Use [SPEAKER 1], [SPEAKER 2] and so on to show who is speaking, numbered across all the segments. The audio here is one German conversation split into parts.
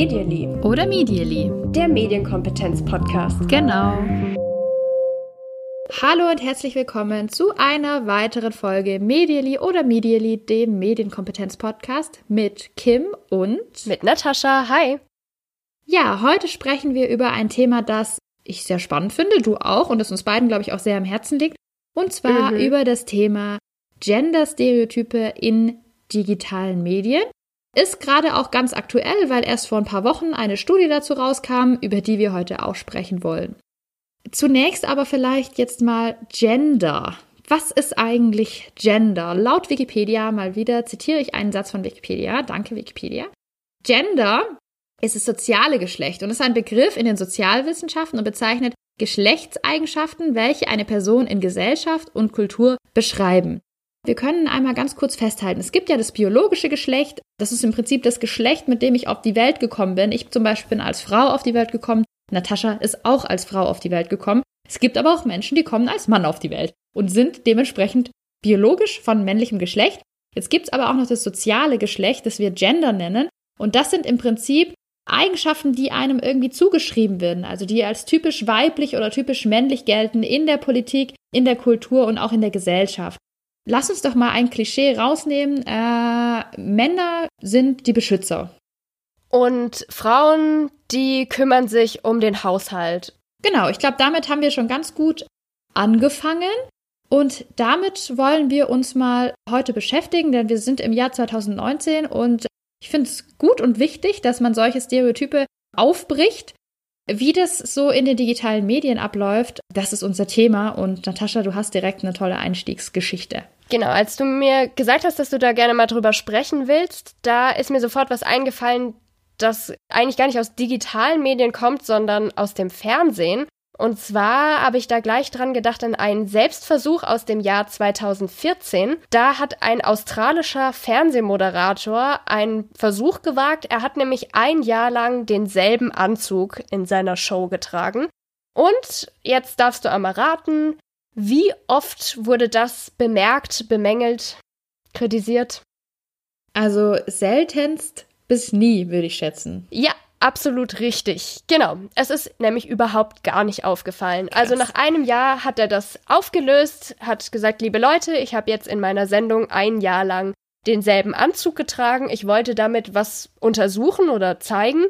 [SPEAKER 1] Medially.
[SPEAKER 2] Oder Medially.
[SPEAKER 1] Der Medienkompetenz-Podcast.
[SPEAKER 2] Genau. Hallo und herzlich willkommen zu einer weiteren Folge Medially oder Medially, dem Medienkompetenz-Podcast mit Kim und
[SPEAKER 3] mit Natascha. Hi.
[SPEAKER 2] Ja, heute sprechen wir über ein Thema, das ich sehr spannend finde, du auch und das uns beiden, glaube ich, auch sehr am Herzen liegt. Und zwar mhm. über das Thema Gender-Stereotype in digitalen Medien. Ist gerade auch ganz aktuell, weil erst vor ein paar Wochen eine Studie dazu rauskam, über die wir heute auch sprechen wollen. Zunächst aber vielleicht jetzt mal Gender. Was ist eigentlich Gender? Laut Wikipedia, mal wieder zitiere ich einen Satz von Wikipedia. Danke, Wikipedia. Gender ist das soziale Geschlecht und ist ein Begriff in den Sozialwissenschaften und bezeichnet Geschlechtseigenschaften, welche eine Person in Gesellschaft und Kultur beschreiben. Wir können einmal ganz kurz festhalten. Es gibt ja das biologische Geschlecht. Das ist im Prinzip das Geschlecht, mit dem ich auf die Welt gekommen bin. Ich zum Beispiel bin als Frau auf die Welt gekommen. Natascha ist auch als Frau auf die Welt gekommen. Es gibt aber auch Menschen, die kommen als Mann auf die Welt und sind dementsprechend biologisch von männlichem Geschlecht. Jetzt gibt es aber auch noch das soziale Geschlecht, das wir Gender nennen. Und das sind im Prinzip Eigenschaften, die einem irgendwie zugeschrieben werden, also die als typisch weiblich oder typisch männlich gelten in der Politik, in der Kultur und auch in der Gesellschaft. Lass uns doch mal ein Klischee rausnehmen. Äh, Männer sind die Beschützer.
[SPEAKER 3] Und Frauen, die kümmern sich um den Haushalt.
[SPEAKER 2] Genau, ich glaube, damit haben wir schon ganz gut angefangen. Und damit wollen wir uns mal heute beschäftigen, denn wir sind im Jahr 2019 und ich finde es gut und wichtig, dass man solche Stereotype aufbricht. Wie das so in den digitalen Medien abläuft, das ist unser Thema. Und Natascha, du hast direkt eine tolle Einstiegsgeschichte.
[SPEAKER 3] Genau, als du mir gesagt hast, dass du da gerne mal drüber sprechen willst, da ist mir sofort was eingefallen, das eigentlich gar nicht aus digitalen Medien kommt, sondern aus dem Fernsehen. Und zwar habe ich da gleich dran gedacht an einen Selbstversuch aus dem Jahr 2014. Da hat ein australischer Fernsehmoderator einen Versuch gewagt. Er hat nämlich ein Jahr lang denselben Anzug in seiner Show getragen. Und jetzt darfst du einmal raten, wie oft wurde das bemerkt, bemängelt, kritisiert?
[SPEAKER 2] Also seltenst bis nie, würde ich schätzen.
[SPEAKER 3] Ja, Absolut richtig. Genau. Es ist nämlich überhaupt gar nicht aufgefallen. Also nach einem Jahr hat er das aufgelöst, hat gesagt, liebe Leute, ich habe jetzt in meiner Sendung ein Jahr lang denselben Anzug getragen. Ich wollte damit was untersuchen oder zeigen.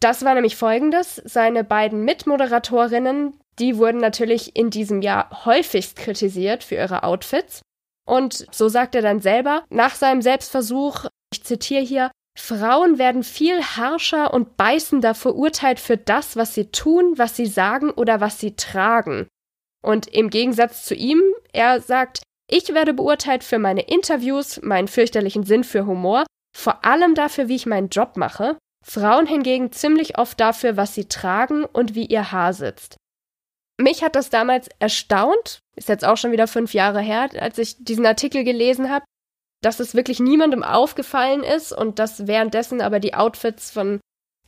[SPEAKER 3] Das war nämlich folgendes. Seine beiden Mitmoderatorinnen, die wurden natürlich in diesem Jahr häufigst kritisiert für ihre Outfits. Und so sagt er dann selber, nach seinem Selbstversuch, ich zitiere hier, Frauen werden viel harscher und beißender verurteilt für das, was sie tun, was sie sagen oder was sie tragen. Und im Gegensatz zu ihm, er sagt, ich werde beurteilt für meine Interviews, meinen fürchterlichen Sinn für Humor, vor allem dafür, wie ich meinen Job mache, Frauen hingegen ziemlich oft dafür, was sie tragen und wie ihr Haar sitzt. Mich hat das damals erstaunt, ist jetzt auch schon wieder fünf Jahre her, als ich diesen Artikel gelesen habe, dass es wirklich niemandem aufgefallen ist und dass währenddessen aber die Outfits von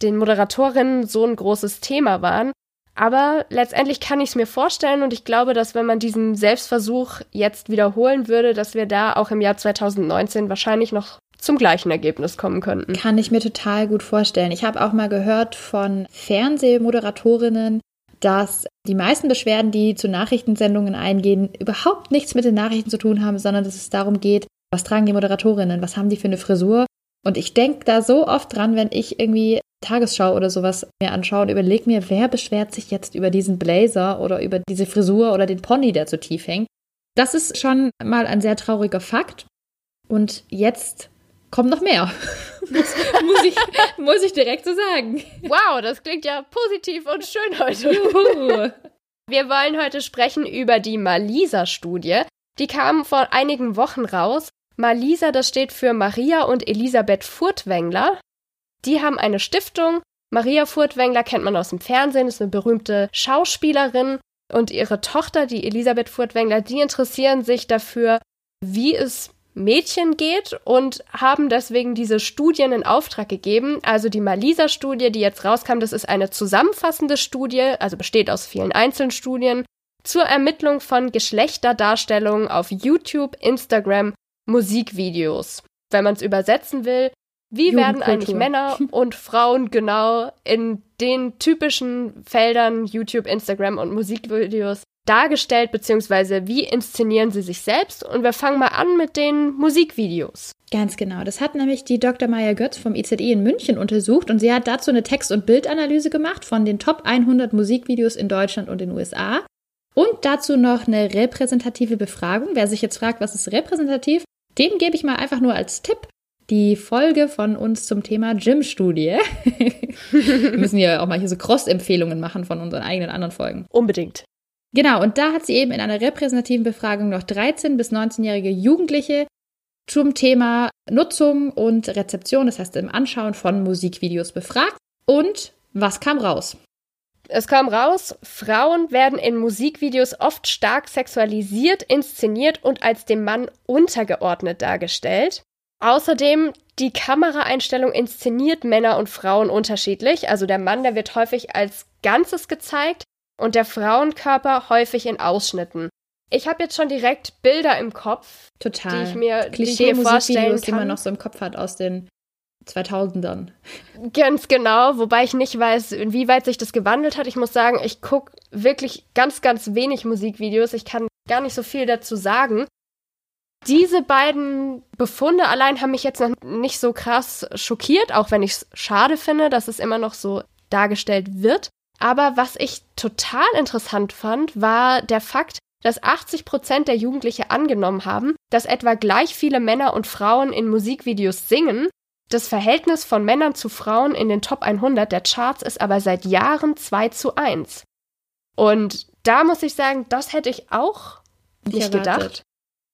[SPEAKER 3] den Moderatorinnen so ein großes Thema waren. Aber letztendlich kann ich es mir vorstellen und ich glaube, dass wenn man diesen Selbstversuch jetzt wiederholen würde, dass wir da auch im Jahr 2019 wahrscheinlich noch zum gleichen Ergebnis kommen könnten.
[SPEAKER 2] Kann ich mir total gut vorstellen. Ich habe auch mal gehört von Fernsehmoderatorinnen, dass die meisten Beschwerden, die zu Nachrichtensendungen eingehen, überhaupt nichts mit den Nachrichten zu tun haben, sondern dass es darum geht, was tragen die Moderatorinnen? Was haben die für eine Frisur? Und ich denke da so oft dran, wenn ich irgendwie Tagesschau oder sowas mir anschaue und überlege mir, wer beschwert sich jetzt über diesen Blazer oder über diese Frisur oder den Pony, der zu tief hängt. Das ist schon mal ein sehr trauriger Fakt. Und jetzt kommt noch mehr. muss, muss, ich, muss ich direkt so sagen.
[SPEAKER 3] Wow, das klingt ja positiv und schön heute. Juhu. Wir wollen heute sprechen über die Malisa-Studie. Die kam vor einigen Wochen raus Malisa, das steht für Maria und Elisabeth Furtwängler. Die haben eine Stiftung. Maria Furtwängler kennt man aus dem Fernsehen, ist eine berühmte Schauspielerin. Und ihre Tochter, die Elisabeth Furtwängler, die interessieren sich dafür, wie es Mädchen geht und haben deswegen diese Studien in Auftrag gegeben. Also die Malisa-Studie, die jetzt rauskam, das ist eine zusammenfassende Studie, also besteht aus vielen einzelnen Studien zur Ermittlung von Geschlechterdarstellungen auf YouTube, Instagram Musikvideos. Wenn man es übersetzen will, wie werden eigentlich Männer und Frauen genau in den typischen Feldern YouTube, Instagram und Musikvideos dargestellt, beziehungsweise wie inszenieren sie sich selbst? Und wir fangen mal an mit den Musikvideos.
[SPEAKER 2] Ganz genau. Das hat nämlich die Dr. Maya Götz vom IZI in München untersucht und sie hat dazu eine Text- und Bildanalyse gemacht von den Top 100 Musikvideos in Deutschland und den USA. Und dazu noch eine repräsentative Befragung. Wer sich jetzt fragt, was ist repräsentativ, dem gebe ich mal einfach nur als Tipp die Folge von uns zum Thema Gym-Studie. Wir müssen ja auch mal hier so Cross-Empfehlungen machen von unseren eigenen anderen Folgen.
[SPEAKER 3] Unbedingt.
[SPEAKER 2] Genau, und da hat sie eben in einer repräsentativen Befragung noch 13- bis 19-jährige Jugendliche zum Thema Nutzung und Rezeption, das heißt im Anschauen von Musikvideos befragt. Und was kam raus?
[SPEAKER 3] Es kam raus, Frauen werden in Musikvideos oft stark sexualisiert, inszeniert und als dem Mann untergeordnet dargestellt. Außerdem, die Kameraeinstellung inszeniert Männer und Frauen unterschiedlich. Also der Mann, der wird häufig als Ganzes gezeigt und der Frauenkörper häufig in Ausschnitten. Ich habe jetzt schon direkt Bilder im Kopf,
[SPEAKER 2] Total.
[SPEAKER 3] die ich mir,
[SPEAKER 2] Klischee
[SPEAKER 3] die ich mir vorstellen kann.
[SPEAKER 2] die man noch so im Kopf hat aus den 2000ern.
[SPEAKER 3] Ganz genau, wobei ich nicht weiß, inwieweit sich das gewandelt hat. Ich muss sagen, ich gucke wirklich ganz, ganz wenig Musikvideos. Ich kann gar nicht so viel dazu sagen. Diese beiden Befunde allein haben mich jetzt noch nicht so krass schockiert, auch wenn ich es schade finde, dass es immer noch so dargestellt wird. Aber was ich total interessant fand, war der Fakt, dass 80 Prozent der Jugendliche angenommen haben, dass etwa gleich viele Männer und Frauen in Musikvideos singen. Das Verhältnis von Männern zu Frauen in den Top 100 der Charts ist aber seit Jahren 2 zu 1. Und da muss ich sagen, das hätte ich auch nicht gedacht.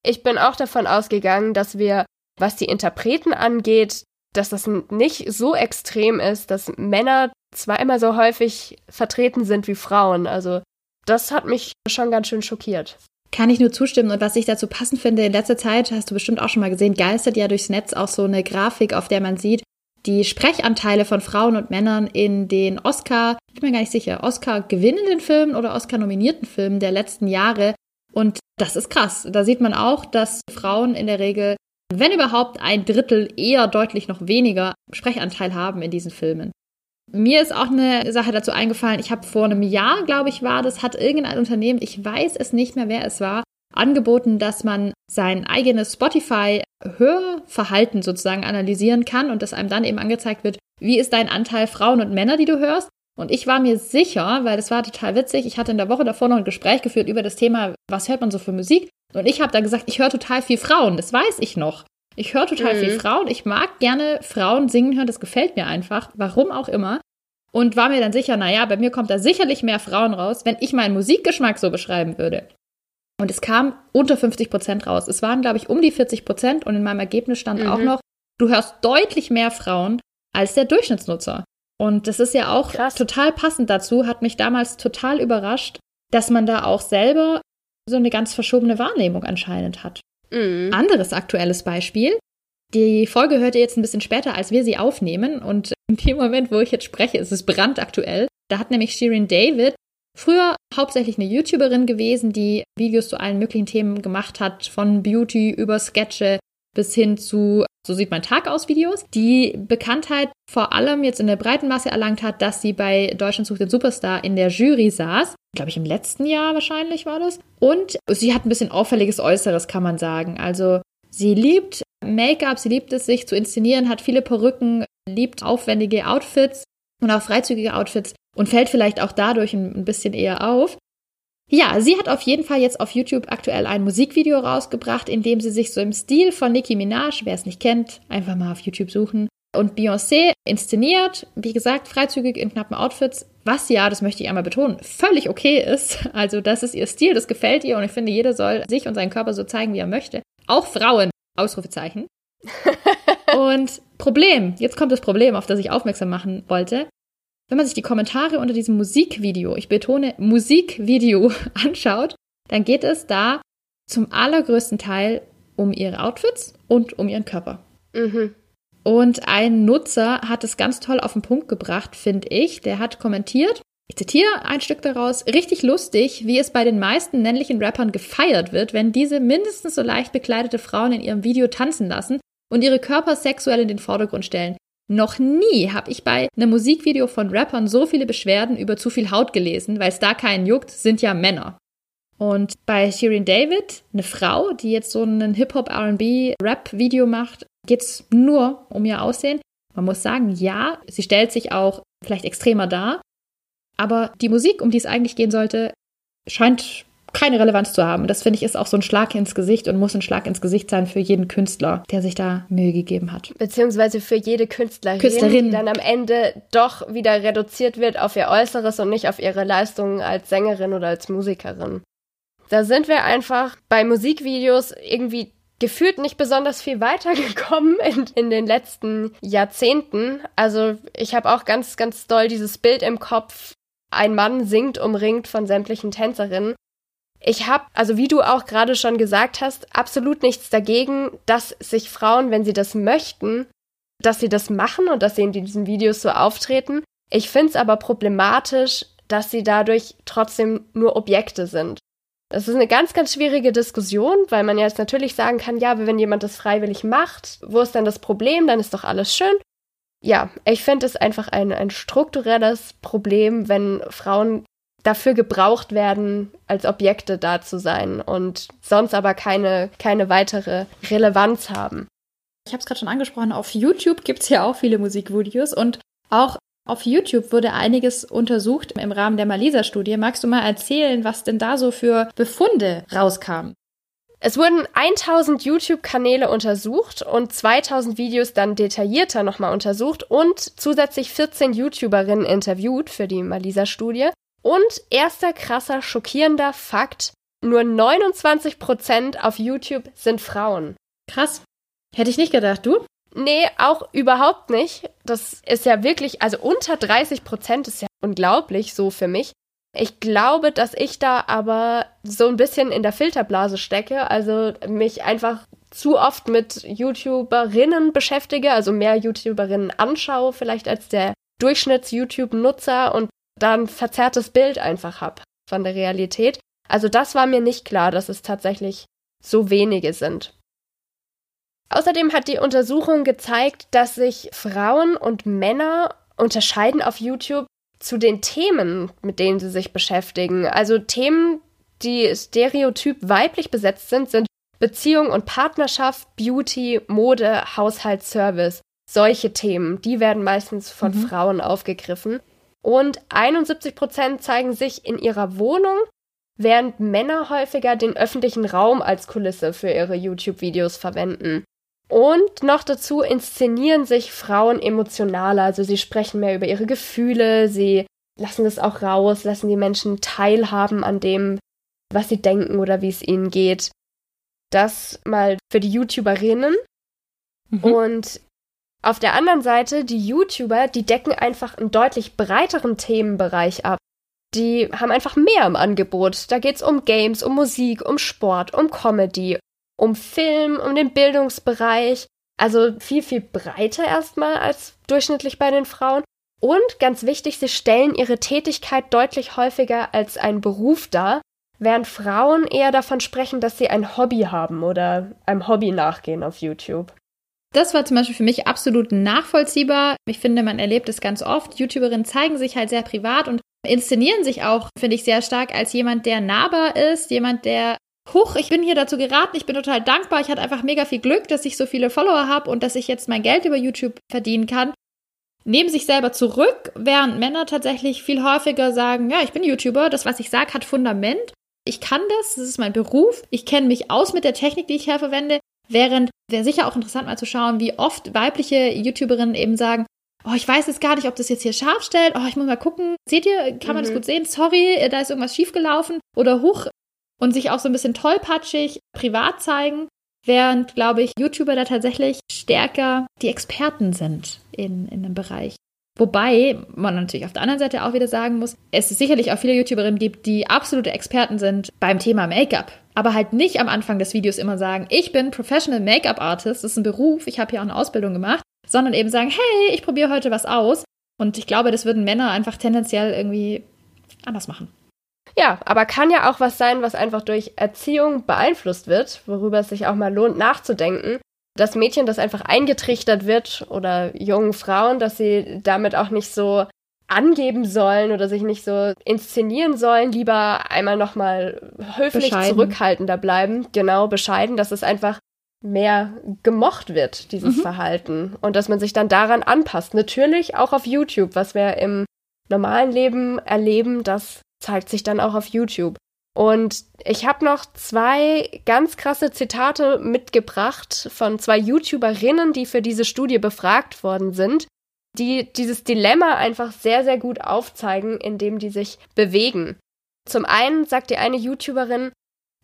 [SPEAKER 3] Ich bin auch davon ausgegangen, dass wir, was die Interpreten angeht, dass das nicht so extrem ist, dass Männer zweimal so häufig vertreten sind wie Frauen. Also das hat mich schon ganz schön schockiert.
[SPEAKER 2] Kann ich nur zustimmen. Und was ich dazu passend finde, in letzter Zeit, hast du bestimmt auch schon mal gesehen, geistert ja durchs Netz auch so eine Grafik, auf der man sieht, die Sprechanteile von Frauen und Männern in den Oscar, ich bin mir gar nicht sicher, Oscar gewinnenden Filmen oder Oscar nominierten Filmen der letzten Jahre. Und das ist krass. Da sieht man auch, dass Frauen in der Regel, wenn überhaupt ein Drittel, eher deutlich noch weniger Sprechanteil haben in diesen Filmen. Mir ist auch eine Sache dazu eingefallen. Ich habe vor einem Jahr, glaube ich, war das, hat irgendein Unternehmen, ich weiß es nicht mehr, wer es war, angeboten, dass man sein eigenes Spotify-Hörverhalten sozusagen analysieren kann und dass einem dann eben angezeigt wird, wie ist dein Anteil Frauen und Männer, die du hörst. Und ich war mir sicher, weil das war total witzig, ich hatte in der Woche davor noch ein Gespräch geführt über das Thema, was hört man so für Musik? Und ich habe da gesagt, ich höre total viel Frauen, das weiß ich noch. Ich höre total mhm. viel Frauen, ich mag gerne Frauen singen hören, das gefällt mir einfach, warum auch immer. Und war mir dann sicher, naja, bei mir kommt da sicherlich mehr Frauen raus, wenn ich meinen Musikgeschmack so beschreiben würde. Und es kam unter 50 Prozent raus. Es waren, glaube ich, um die 40 Prozent und in meinem Ergebnis stand mhm. auch noch, du hörst deutlich mehr Frauen als der Durchschnittsnutzer. Und das ist ja auch Krass. total passend dazu, hat mich damals total überrascht, dass man da auch selber so eine ganz verschobene Wahrnehmung anscheinend hat. Mhm. Anderes aktuelles Beispiel. Die Folge hört ihr jetzt ein bisschen später, als wir sie aufnehmen. Und in dem Moment, wo ich jetzt spreche, ist es brandaktuell. Da hat nämlich Shirin David früher hauptsächlich eine YouTuberin gewesen, die Videos zu allen möglichen Themen gemacht hat, von Beauty über Sketche bis hin zu so sieht mein Tag aus Videos, die Bekanntheit vor allem jetzt in der breiten Masse erlangt hat, dass sie bei Deutschland sucht den Superstar in der Jury saß. Glaube ich im letzten Jahr wahrscheinlich war das. Und sie hat ein bisschen auffälliges Äußeres, kann man sagen. Also sie liebt Make-up, sie liebt es, sich zu inszenieren, hat viele Perücken, liebt aufwendige Outfits und auch freizügige Outfits und fällt vielleicht auch dadurch ein bisschen eher auf. Ja, sie hat auf jeden Fall jetzt auf YouTube aktuell ein Musikvideo rausgebracht, in dem sie sich so im Stil von Nicki Minaj, wer es nicht kennt, einfach mal auf YouTube suchen, und Beyoncé inszeniert, wie gesagt, freizügig in knappen Outfits, was ja, das möchte ich einmal betonen, völlig okay ist. Also das ist ihr Stil, das gefällt ihr und ich finde, jeder soll sich und seinen Körper so zeigen, wie er möchte. Auch Frauen, Ausrufezeichen. und Problem, jetzt kommt das Problem, auf das ich aufmerksam machen wollte. Wenn man sich die Kommentare unter diesem Musikvideo, ich betone Musikvideo, anschaut, dann geht es da zum allergrößten Teil um ihre Outfits und um ihren Körper. Mhm. Und ein Nutzer hat es ganz toll auf den Punkt gebracht, finde ich. Der hat kommentiert, Ich zitiere ein Stück daraus, richtig lustig, wie es bei den meisten männlichen Rappern gefeiert wird, wenn diese mindestens so leicht bekleidete Frauen in ihrem Video tanzen lassen und ihre Körper sexuell in den Vordergrund stellen. Noch nie habe ich bei einem Musikvideo von Rappern so viele Beschwerden über zu viel Haut gelesen, weil es da keinen juckt, sind ja Männer. Und bei Shirin David, eine Frau, die jetzt so ein Hip-Hop, RB, Rap-Video macht, geht es nur um ihr Aussehen. Man muss sagen, ja, sie stellt sich auch vielleicht extremer dar, aber die Musik, um die es eigentlich gehen sollte, scheint keine Relevanz zu haben. Das finde ich ist auch so ein Schlag ins Gesicht und muss ein Schlag ins Gesicht sein für jeden Künstler, der sich da Mühe gegeben hat.
[SPEAKER 3] Beziehungsweise für jede Künstlerin, Künstlerin. die dann am Ende doch wieder reduziert wird auf ihr Äußeres und nicht auf ihre Leistungen als Sängerin oder als Musikerin. Da sind wir einfach bei Musikvideos irgendwie gefühlt nicht besonders viel weitergekommen in, in den letzten Jahrzehnten. Also ich habe auch ganz, ganz doll dieses Bild im Kopf. Ein Mann singt umringt von sämtlichen Tänzerinnen. Ich habe, also wie du auch gerade schon gesagt hast, absolut nichts dagegen, dass sich Frauen, wenn sie das möchten, dass sie das machen und dass sie in diesen Videos so auftreten. Ich finde es aber problematisch, dass sie dadurch trotzdem nur Objekte sind. Das ist eine ganz, ganz schwierige Diskussion, weil man ja jetzt natürlich sagen kann, ja, wenn jemand das freiwillig macht, wo ist dann das Problem? Dann ist doch alles schön. Ja, ich finde es einfach ein, ein strukturelles Problem, wenn Frauen dafür gebraucht werden, als Objekte da zu sein und sonst aber keine, keine weitere Relevanz haben.
[SPEAKER 2] Ich habe es gerade schon angesprochen, auf YouTube gibt es ja auch viele Musikvideos und auch auf YouTube wurde einiges untersucht im Rahmen der Malisa-Studie. Magst du mal erzählen, was denn da so für Befunde rauskamen?
[SPEAKER 3] Es wurden 1000 YouTube-Kanäle untersucht und 2000 Videos dann detaillierter nochmal untersucht und zusätzlich 14 YouTuberinnen interviewt für die Malisa-Studie. Und erster krasser, schockierender Fakt, nur 29% auf YouTube sind Frauen.
[SPEAKER 2] Krass. Hätte ich nicht gedacht, du?
[SPEAKER 3] Nee, auch überhaupt nicht. Das ist ja wirklich, also unter 30 Prozent ist ja unglaublich so für mich. Ich glaube, dass ich da aber so ein bisschen in der Filterblase stecke, also mich einfach zu oft mit YouTuberinnen beschäftige, also mehr YouTuberinnen anschaue vielleicht als der Durchschnitts-YouTube-Nutzer und dann verzerrtes Bild einfach habe von der Realität. Also das war mir nicht klar, dass es tatsächlich so wenige sind. Außerdem hat die Untersuchung gezeigt, dass sich Frauen und Männer unterscheiden auf YouTube zu den Themen, mit denen sie sich beschäftigen. Also Themen, die stereotyp weiblich besetzt sind, sind Beziehung und Partnerschaft, Beauty, Mode, Haushalt, Service. Solche Themen, die werden meistens von mhm. Frauen aufgegriffen. Und 71 Prozent zeigen sich in ihrer Wohnung, während Männer häufiger den öffentlichen Raum als Kulisse für ihre YouTube-Videos verwenden. Und noch dazu inszenieren sich Frauen emotionaler, also sie sprechen mehr über ihre Gefühle, sie lassen das auch raus, lassen die Menschen teilhaben an dem, was sie denken oder wie es ihnen geht. Das mal für die YouTuberinnen. Mhm. Und auf der anderen Seite, die YouTuber, die decken einfach einen deutlich breiteren Themenbereich ab. Die haben einfach mehr im Angebot. Da geht es um Games, um Musik, um Sport, um Comedy, um Film, um den Bildungsbereich. Also viel, viel breiter erstmal als durchschnittlich bei den Frauen. Und ganz wichtig, sie stellen ihre Tätigkeit deutlich häufiger als einen Beruf dar, während Frauen eher davon sprechen, dass sie ein Hobby haben oder einem Hobby nachgehen auf YouTube.
[SPEAKER 2] Das war zum Beispiel für mich absolut nachvollziehbar. Ich finde, man erlebt es ganz oft. YouTuberinnen zeigen sich halt sehr privat und inszenieren sich auch, finde ich, sehr stark als jemand, der nahbar ist, jemand, der Huch, ich bin hier dazu geraten, ich bin total dankbar, ich hatte einfach mega viel Glück, dass ich so viele Follower habe und dass ich jetzt mein Geld über YouTube verdienen kann. Nehmen sich selber zurück, während Männer tatsächlich viel häufiger sagen, ja, ich bin YouTuber, das, was ich sage, hat Fundament. Ich kann das, das ist mein Beruf, ich kenne mich aus mit der Technik, die ich hier verwende. Während wäre sicher auch interessant mal zu schauen, wie oft weibliche YouTuberinnen eben sagen, oh, ich weiß jetzt gar nicht, ob das jetzt hier scharf stellt, oh, ich muss mal gucken. Seht ihr, kann man mhm. das gut sehen? Sorry, da ist irgendwas schiefgelaufen. Oder huch, und sich auch so ein bisschen tollpatschig privat zeigen, während, glaube ich, YouTuber da tatsächlich stärker die Experten sind in, in einem Bereich. Wobei man natürlich auf der anderen Seite auch wieder sagen muss, es ist sicherlich auch viele YouTuberinnen gibt, die absolute Experten sind beim Thema Make-up, aber halt nicht am Anfang des Videos immer sagen, ich bin Professional Make-up Artist, das ist ein Beruf, ich habe hier auch eine Ausbildung gemacht, sondern eben sagen, hey, ich probiere heute was aus. Und ich glaube, das würden Männer einfach tendenziell irgendwie anders machen.
[SPEAKER 3] Ja, aber kann ja auch was sein, was einfach durch Erziehung beeinflusst wird, worüber es sich auch mal lohnt nachzudenken. Das Mädchen, das einfach eingetrichtert wird oder jungen Frauen, dass sie damit auch nicht so angeben sollen oder sich nicht so inszenieren sollen, lieber einmal nochmal höflich bescheiden. zurückhaltender bleiben, genau bescheiden, dass es einfach mehr gemocht wird, dieses mhm. Verhalten. Und dass man sich dann daran anpasst. Natürlich auch auf YouTube, was wir im normalen Leben erleben, das zeigt sich dann auch auf YouTube. Und ich habe noch zwei ganz krasse Zitate mitgebracht von zwei YouTuberinnen, die für diese Studie befragt worden sind, die dieses Dilemma einfach sehr, sehr gut aufzeigen, indem die sich bewegen. Zum einen sagt die eine YouTuberin,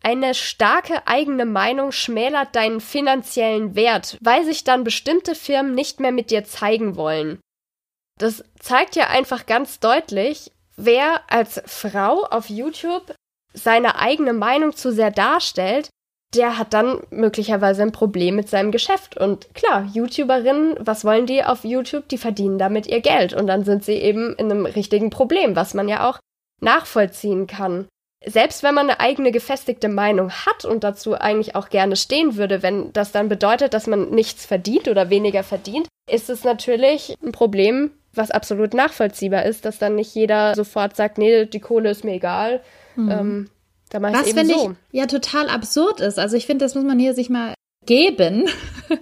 [SPEAKER 3] eine starke eigene Meinung schmälert deinen finanziellen Wert, weil sich dann bestimmte Firmen nicht mehr mit dir zeigen wollen. Das zeigt ja einfach ganz deutlich, wer als Frau auf YouTube seine eigene Meinung zu sehr darstellt, der hat dann möglicherweise ein Problem mit seinem Geschäft. Und klar, YouTuberinnen, was wollen die auf YouTube? Die verdienen damit ihr Geld. Und dann sind sie eben in einem richtigen Problem, was man ja auch nachvollziehen kann selbst wenn man eine eigene gefestigte Meinung hat und dazu eigentlich auch gerne stehen würde, wenn das dann bedeutet, dass man nichts verdient oder weniger verdient, ist es natürlich ein Problem, was absolut nachvollziehbar ist, dass dann nicht jeder sofort sagt, nee, die Kohle ist mir egal. Mhm. Ähm, da mach
[SPEAKER 2] was
[SPEAKER 3] finde
[SPEAKER 2] so. ich ja total absurd ist. Also ich finde, das muss man hier sich mal geben.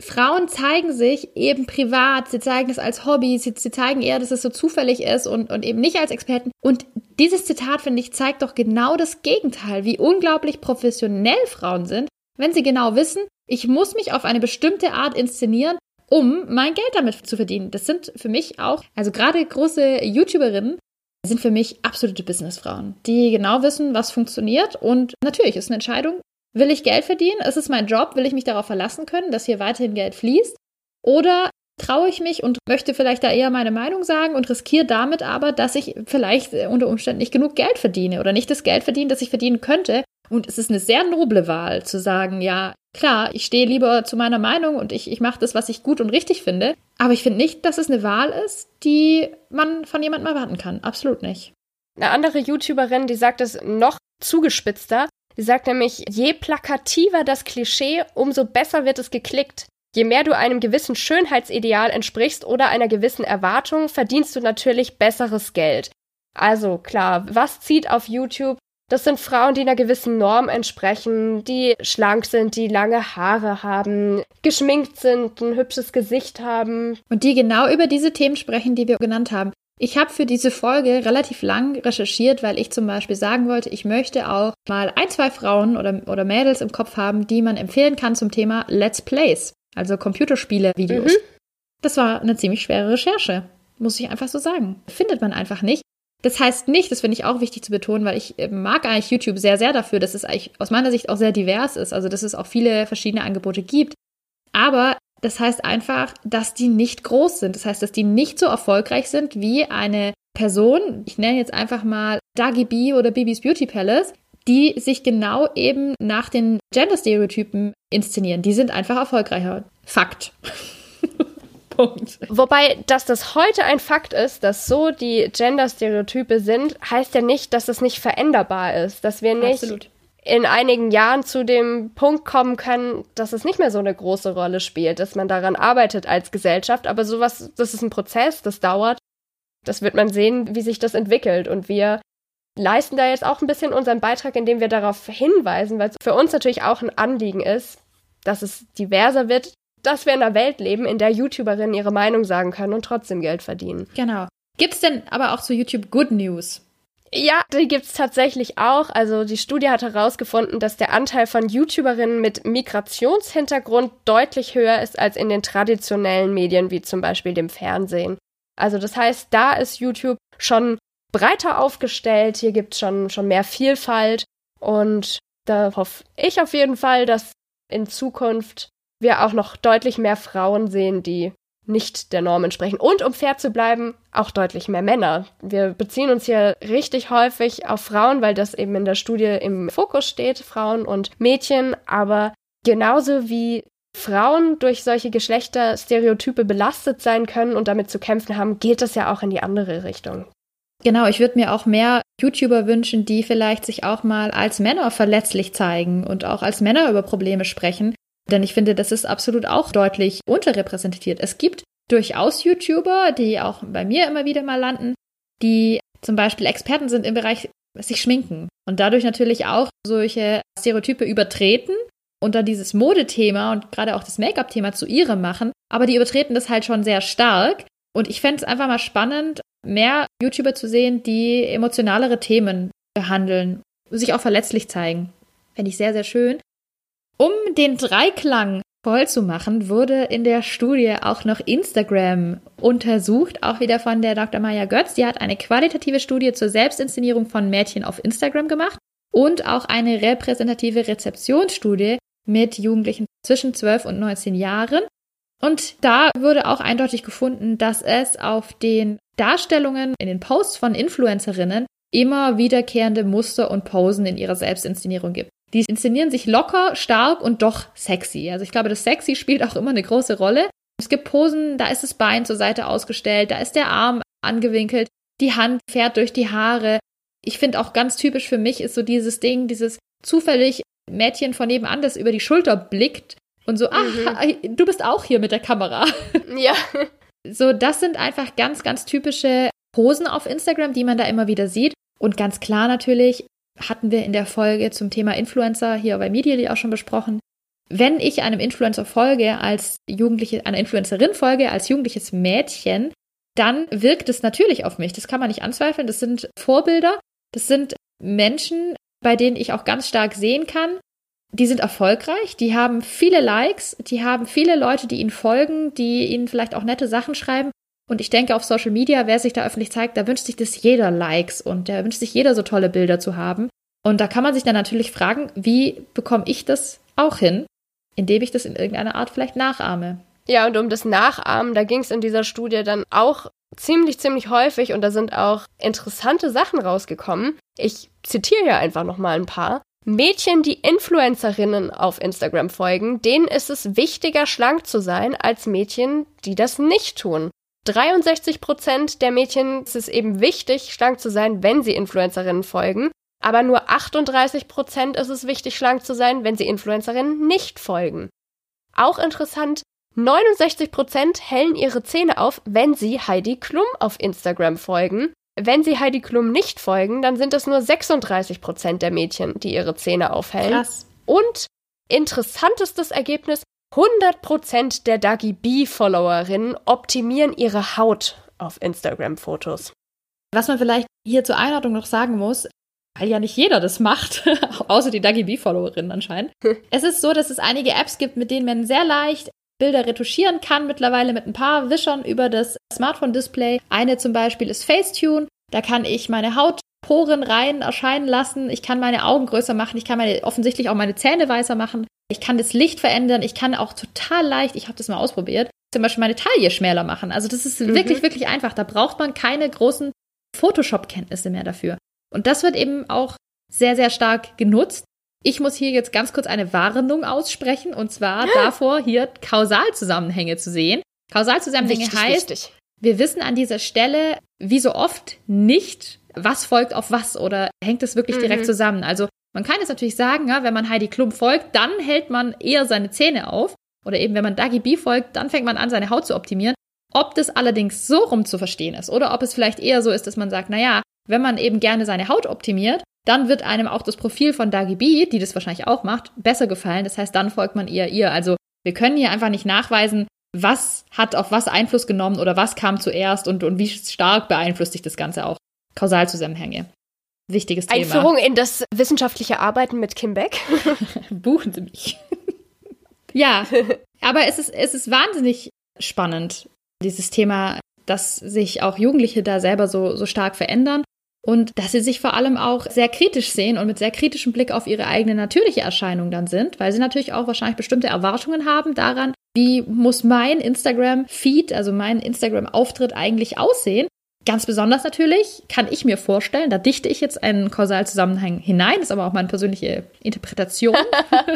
[SPEAKER 2] Frauen zeigen sich eben privat, sie zeigen es als Hobby, sie, sie zeigen eher, dass es so zufällig ist und, und eben nicht als Experten. Und dieses Zitat, finde ich, zeigt doch genau das Gegenteil, wie unglaublich professionell Frauen sind, wenn sie genau wissen, ich muss mich auf eine bestimmte Art inszenieren, um mein Geld damit zu verdienen. Das sind für mich auch, also gerade große YouTuberinnen, sind für mich absolute Businessfrauen, die genau wissen, was funktioniert. Und natürlich ist eine Entscheidung, Will ich Geld verdienen? Ist es mein Job? Will ich mich darauf verlassen können, dass hier weiterhin Geld fließt? Oder traue ich mich und möchte vielleicht da eher meine Meinung sagen und riskiere damit aber, dass ich vielleicht unter Umständen nicht genug Geld verdiene oder nicht das Geld verdiene, das ich verdienen könnte. Und es ist eine sehr noble Wahl zu sagen, ja, klar, ich stehe lieber zu meiner Meinung und ich, ich mache das, was ich gut und richtig finde. Aber ich finde nicht, dass es eine Wahl ist, die man von jemandem erwarten kann. Absolut nicht.
[SPEAKER 3] Eine andere YouTuberin, die sagt es noch zugespitzter. Sie sagt nämlich, je plakativer das Klischee, umso besser wird es geklickt. Je mehr du einem gewissen Schönheitsideal entsprichst oder einer gewissen Erwartung, verdienst du natürlich besseres Geld. Also klar, was zieht auf YouTube? Das sind Frauen, die einer gewissen Norm entsprechen, die schlank sind, die lange Haare haben, geschminkt sind, ein hübsches Gesicht haben.
[SPEAKER 2] Und die genau über diese Themen sprechen, die wir genannt haben. Ich habe für diese Folge relativ lang recherchiert, weil ich zum Beispiel sagen wollte, ich möchte auch mal ein, zwei Frauen oder, oder Mädels im Kopf haben, die man empfehlen kann zum Thema Let's Plays, also Computerspiele-Videos. Mhm. Das war eine ziemlich schwere Recherche, muss ich einfach so sagen. Findet man einfach nicht. Das heißt nicht, das finde ich auch wichtig zu betonen, weil ich äh, mag eigentlich YouTube sehr, sehr dafür, dass es eigentlich aus meiner Sicht auch sehr divers ist, also dass es auch viele verschiedene Angebote gibt. Aber das heißt einfach, dass die nicht groß sind. Das heißt, dass die nicht so erfolgreich sind wie eine Person, ich nenne jetzt einfach mal Dagi B oder Bibis Beauty Palace, die sich genau eben nach den Gender-Stereotypen inszenieren. Die sind einfach erfolgreicher. Fakt.
[SPEAKER 3] Punkt. Wobei, dass das heute ein Fakt ist, dass so die Gender-Stereotype sind, heißt ja nicht, dass es nicht veränderbar ist. Dass wir nicht Absolut in einigen Jahren zu dem Punkt kommen können, dass es nicht mehr so eine große Rolle spielt, dass man daran arbeitet als Gesellschaft. Aber sowas, das ist ein Prozess, das dauert. Das wird man sehen, wie sich das entwickelt. Und wir leisten da jetzt auch ein bisschen unseren Beitrag, indem wir darauf hinweisen, weil es für uns natürlich auch ein Anliegen ist, dass es diverser wird, dass wir in einer Welt leben, in der YouTuberinnen ihre Meinung sagen können und trotzdem Geld verdienen.
[SPEAKER 2] Genau. Gibt es denn aber auch zu YouTube Good News?
[SPEAKER 3] Ja, die gibt's tatsächlich auch. Also die Studie hat herausgefunden, dass der Anteil von YouTuberinnen mit Migrationshintergrund deutlich höher ist als in den traditionellen Medien, wie zum Beispiel dem Fernsehen. Also das heißt, da ist YouTube schon breiter aufgestellt, hier gibt's schon, schon mehr Vielfalt und da hoffe ich auf jeden Fall, dass in Zukunft wir auch noch deutlich mehr Frauen sehen, die nicht der Norm entsprechen. Und um fair zu bleiben, auch deutlich mehr Männer. Wir beziehen uns hier richtig häufig auf Frauen, weil das eben in der Studie im Fokus steht, Frauen und Mädchen. Aber genauso wie Frauen durch solche Geschlechterstereotype belastet sein können und damit zu kämpfen haben, geht das ja auch in die andere Richtung.
[SPEAKER 2] Genau, ich würde mir auch mehr YouTuber wünschen, die vielleicht sich auch mal als Männer verletzlich zeigen und auch als Männer über Probleme sprechen. Denn ich finde, das ist absolut auch deutlich unterrepräsentiert. Es gibt durchaus YouTuber, die auch bei mir immer wieder mal landen, die zum Beispiel Experten sind im Bereich sich schminken und dadurch natürlich auch solche Stereotype übertreten und dann dieses Modethema und gerade auch das Make-up-Thema zu ihrem machen. Aber die übertreten das halt schon sehr stark. Und ich fände es einfach mal spannend, mehr YouTuber zu sehen, die emotionalere Themen behandeln, sich auch verletzlich zeigen. Fände ich sehr, sehr schön. Um den Dreiklang voll zu machen, wurde in der Studie auch noch Instagram untersucht, auch wieder von der Dr. Maya Götz. Die hat eine qualitative Studie zur Selbstinszenierung von Mädchen auf Instagram gemacht und auch eine repräsentative Rezeptionsstudie mit Jugendlichen zwischen 12 und 19 Jahren. Und da wurde auch eindeutig gefunden, dass es auf den Darstellungen in den Posts von Influencerinnen immer wiederkehrende Muster und Posen in ihrer Selbstinszenierung gibt. Die inszenieren sich locker, stark und doch sexy. Also ich glaube, das sexy spielt auch immer eine große Rolle. Es gibt Posen, da ist das Bein zur Seite ausgestellt, da ist der Arm angewinkelt, die Hand fährt durch die Haare. Ich finde auch ganz typisch für mich ist so dieses Ding, dieses zufällig Mädchen von nebenan, das über die Schulter blickt und so, ach, mhm. du bist auch hier mit der Kamera.
[SPEAKER 3] Ja.
[SPEAKER 2] So, das sind einfach ganz, ganz typische Posen auf Instagram, die man da immer wieder sieht. Und ganz klar natürlich hatten wir in der Folge zum Thema Influencer hier bei Medially auch schon besprochen. Wenn ich einem Influencer folge als Jugendliche, einer Influencerin folge als jugendliches Mädchen, dann wirkt es natürlich auf mich. Das kann man nicht anzweifeln. Das sind Vorbilder. Das sind Menschen, bei denen ich auch ganz stark sehen kann, die sind erfolgreich, die haben viele Likes, die haben viele Leute, die ihnen folgen, die ihnen vielleicht auch nette Sachen schreiben. Und ich denke, auf Social Media, wer sich da öffentlich zeigt, da wünscht sich das jeder Likes und da wünscht sich jeder so tolle Bilder zu haben. Und da kann man sich dann natürlich fragen, wie bekomme ich das auch hin, indem ich das in irgendeiner Art vielleicht nachahme.
[SPEAKER 3] Ja, und um das Nachahmen, da ging es in dieser Studie dann auch ziemlich, ziemlich häufig und da sind auch interessante Sachen rausgekommen. Ich zitiere hier einfach nochmal ein paar. Mädchen, die Influencerinnen auf Instagram folgen, denen ist es wichtiger, schlank zu sein, als Mädchen, die das nicht tun. 63 Prozent der Mädchen ist es eben wichtig, schlank zu sein, wenn sie Influencerinnen folgen. Aber nur 38 Prozent ist es wichtig, schlank zu sein, wenn sie Influencerinnen nicht folgen. Auch interessant, 69 Prozent hellen ihre Zähne auf, wenn sie Heidi Klum auf Instagram folgen. Wenn sie Heidi Klum nicht folgen, dann sind es nur 36 Prozent der Mädchen, die ihre Zähne aufhellen.
[SPEAKER 2] Krass.
[SPEAKER 3] Und interessantestes Ergebnis, 100% der Dagi B-Followerinnen optimieren ihre Haut auf Instagram-Fotos.
[SPEAKER 2] Was man vielleicht hier zur Einordnung noch sagen muss, weil ja nicht jeder das macht, außer die Dagi B-Followerinnen anscheinend. es ist so, dass es einige Apps gibt, mit denen man sehr leicht Bilder retuschieren kann, mittlerweile mit ein paar Wischern über das Smartphone-Display. Eine zum Beispiel ist Facetune. Da kann ich meine Hautporen rein erscheinen lassen. Ich kann meine Augen größer machen. Ich kann meine, offensichtlich auch meine Zähne weißer machen. Ich kann das Licht verändern. Ich kann auch total leicht, ich habe das mal ausprobiert, zum Beispiel meine Taille schmäler machen. Also das ist mhm. wirklich, wirklich einfach. Da braucht man keine großen Photoshop-Kenntnisse mehr dafür. Und das wird eben auch sehr, sehr stark genutzt. Ich muss hier jetzt ganz kurz eine Warnung aussprechen, und zwar davor, hier Kausalzusammenhänge zu sehen. Kausalzusammenhänge wichtig, heißt, wichtig. wir wissen an dieser Stelle, wie so oft, nicht, was folgt auf was oder hängt es wirklich mhm. direkt zusammen. Also man kann jetzt natürlich sagen, ja, wenn man Heidi Klum folgt, dann hält man eher seine Zähne auf. Oder eben, wenn man Dagi B folgt, dann fängt man an, seine Haut zu optimieren. Ob das allerdings so rum zu verstehen ist oder ob es vielleicht eher so ist, dass man sagt, naja, wenn man eben gerne seine Haut optimiert, dann wird einem auch das Profil von Dagi B, die das wahrscheinlich auch macht, besser gefallen. Das heißt, dann folgt man eher ihr. Also wir können hier einfach nicht nachweisen, was hat auf was Einfluss genommen oder was kam zuerst und, und wie stark beeinflusst sich das Ganze auch. Kausalzusammenhänge wichtiges Thema.
[SPEAKER 3] Einführung in das wissenschaftliche Arbeiten mit Kim Beck.
[SPEAKER 2] Buchen Sie mich. ja, aber es ist, es ist wahnsinnig spannend, dieses Thema, dass sich auch Jugendliche da selber so, so stark verändern und dass sie sich vor allem auch sehr kritisch sehen und mit sehr kritischem Blick auf ihre eigene natürliche Erscheinung dann sind, weil sie natürlich auch wahrscheinlich bestimmte Erwartungen haben daran, wie muss mein Instagram-Feed, also mein Instagram-Auftritt eigentlich aussehen. Ganz besonders natürlich kann ich mir vorstellen, da dichte ich jetzt einen Kausalzusammenhang hinein, ist aber auch meine persönliche Interpretation.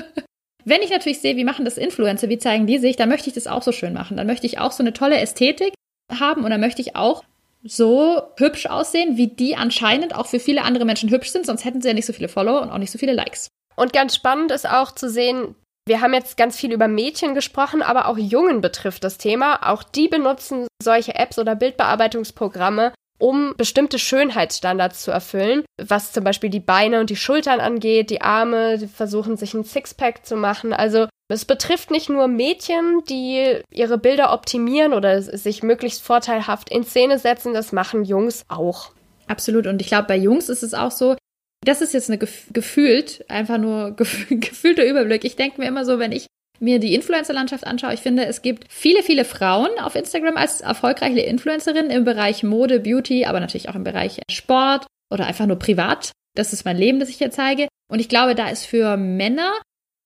[SPEAKER 2] Wenn ich natürlich sehe, wie machen das Influencer, wie zeigen die sich, dann möchte ich das auch so schön machen. Dann möchte ich auch so eine tolle Ästhetik haben und dann möchte ich auch so hübsch aussehen, wie die anscheinend auch für viele andere Menschen hübsch sind, sonst hätten sie ja nicht so viele Follower und auch nicht so viele Likes.
[SPEAKER 3] Und ganz spannend ist auch zu sehen, wir haben jetzt ganz viel über Mädchen gesprochen, aber auch Jungen betrifft das Thema. Auch die benutzen solche Apps oder Bildbearbeitungsprogramme, um bestimmte Schönheitsstandards zu erfüllen, was zum Beispiel die Beine und die Schultern angeht, die Arme, die versuchen sich ein Sixpack zu machen. Also es betrifft nicht nur Mädchen, die ihre Bilder optimieren oder sich möglichst vorteilhaft in Szene setzen, das machen Jungs auch.
[SPEAKER 2] Absolut. Und ich glaube, bei Jungs ist es auch so, das ist jetzt eine gef gefühlt, einfach nur gef gefühlter Überblick. Ich denke mir immer so, wenn ich mir die Influencer-Landschaft anschaue, ich finde, es gibt viele, viele Frauen auf Instagram als erfolgreiche Influencerinnen im Bereich Mode, Beauty, aber natürlich auch im Bereich Sport oder einfach nur privat. Das ist mein Leben, das ich hier zeige. Und ich glaube, da ist für Männer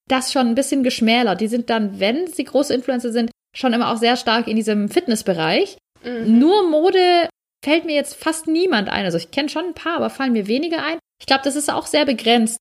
[SPEAKER 2] das schon ein bisschen geschmälert. Die sind dann, wenn sie große Influencer sind, schon immer auch sehr stark in diesem Fitnessbereich. Mhm. Nur Mode fällt mir jetzt fast niemand ein. Also ich kenne schon ein paar, aber fallen mir wenige ein. Ich glaube, das ist auch sehr begrenzt,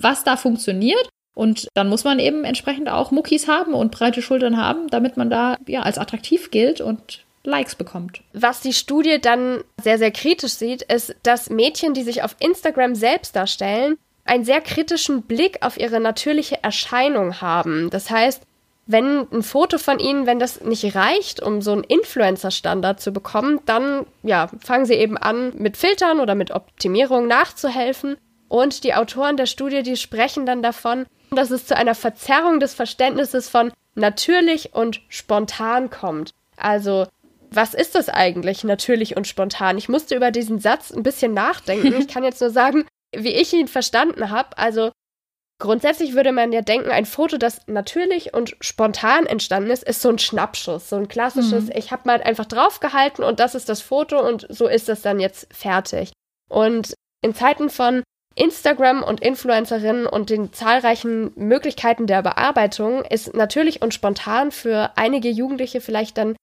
[SPEAKER 2] was da funktioniert. Und dann muss man eben entsprechend auch Muckis haben und breite Schultern haben, damit man da ja als attraktiv gilt und Likes bekommt.
[SPEAKER 3] Was die Studie dann sehr, sehr kritisch sieht, ist, dass Mädchen, die sich auf Instagram selbst darstellen, einen sehr kritischen Blick auf ihre natürliche Erscheinung haben. Das heißt, wenn ein Foto von ihnen, wenn das nicht reicht, um so einen Influencer-Standard zu bekommen, dann ja, fangen sie eben an, mit Filtern oder mit Optimierung nachzuhelfen. Und die Autoren der Studie, die sprechen dann davon, dass es zu einer Verzerrung des Verständnisses von natürlich und spontan kommt. Also, was ist das eigentlich, natürlich und spontan? Ich musste über diesen Satz ein bisschen nachdenken. Ich kann jetzt nur sagen, wie ich ihn verstanden habe, also grundsätzlich würde man ja denken, ein Foto, das natürlich und spontan entstanden ist, ist so ein Schnappschuss, so ein klassisches, mhm. ich habe mal einfach draufgehalten und das ist das Foto und so ist es dann jetzt fertig. Und in Zeiten von Instagram und Influencerinnen und den zahlreichen Möglichkeiten der Bearbeitung ist natürlich und spontan für einige Jugendliche vielleicht dann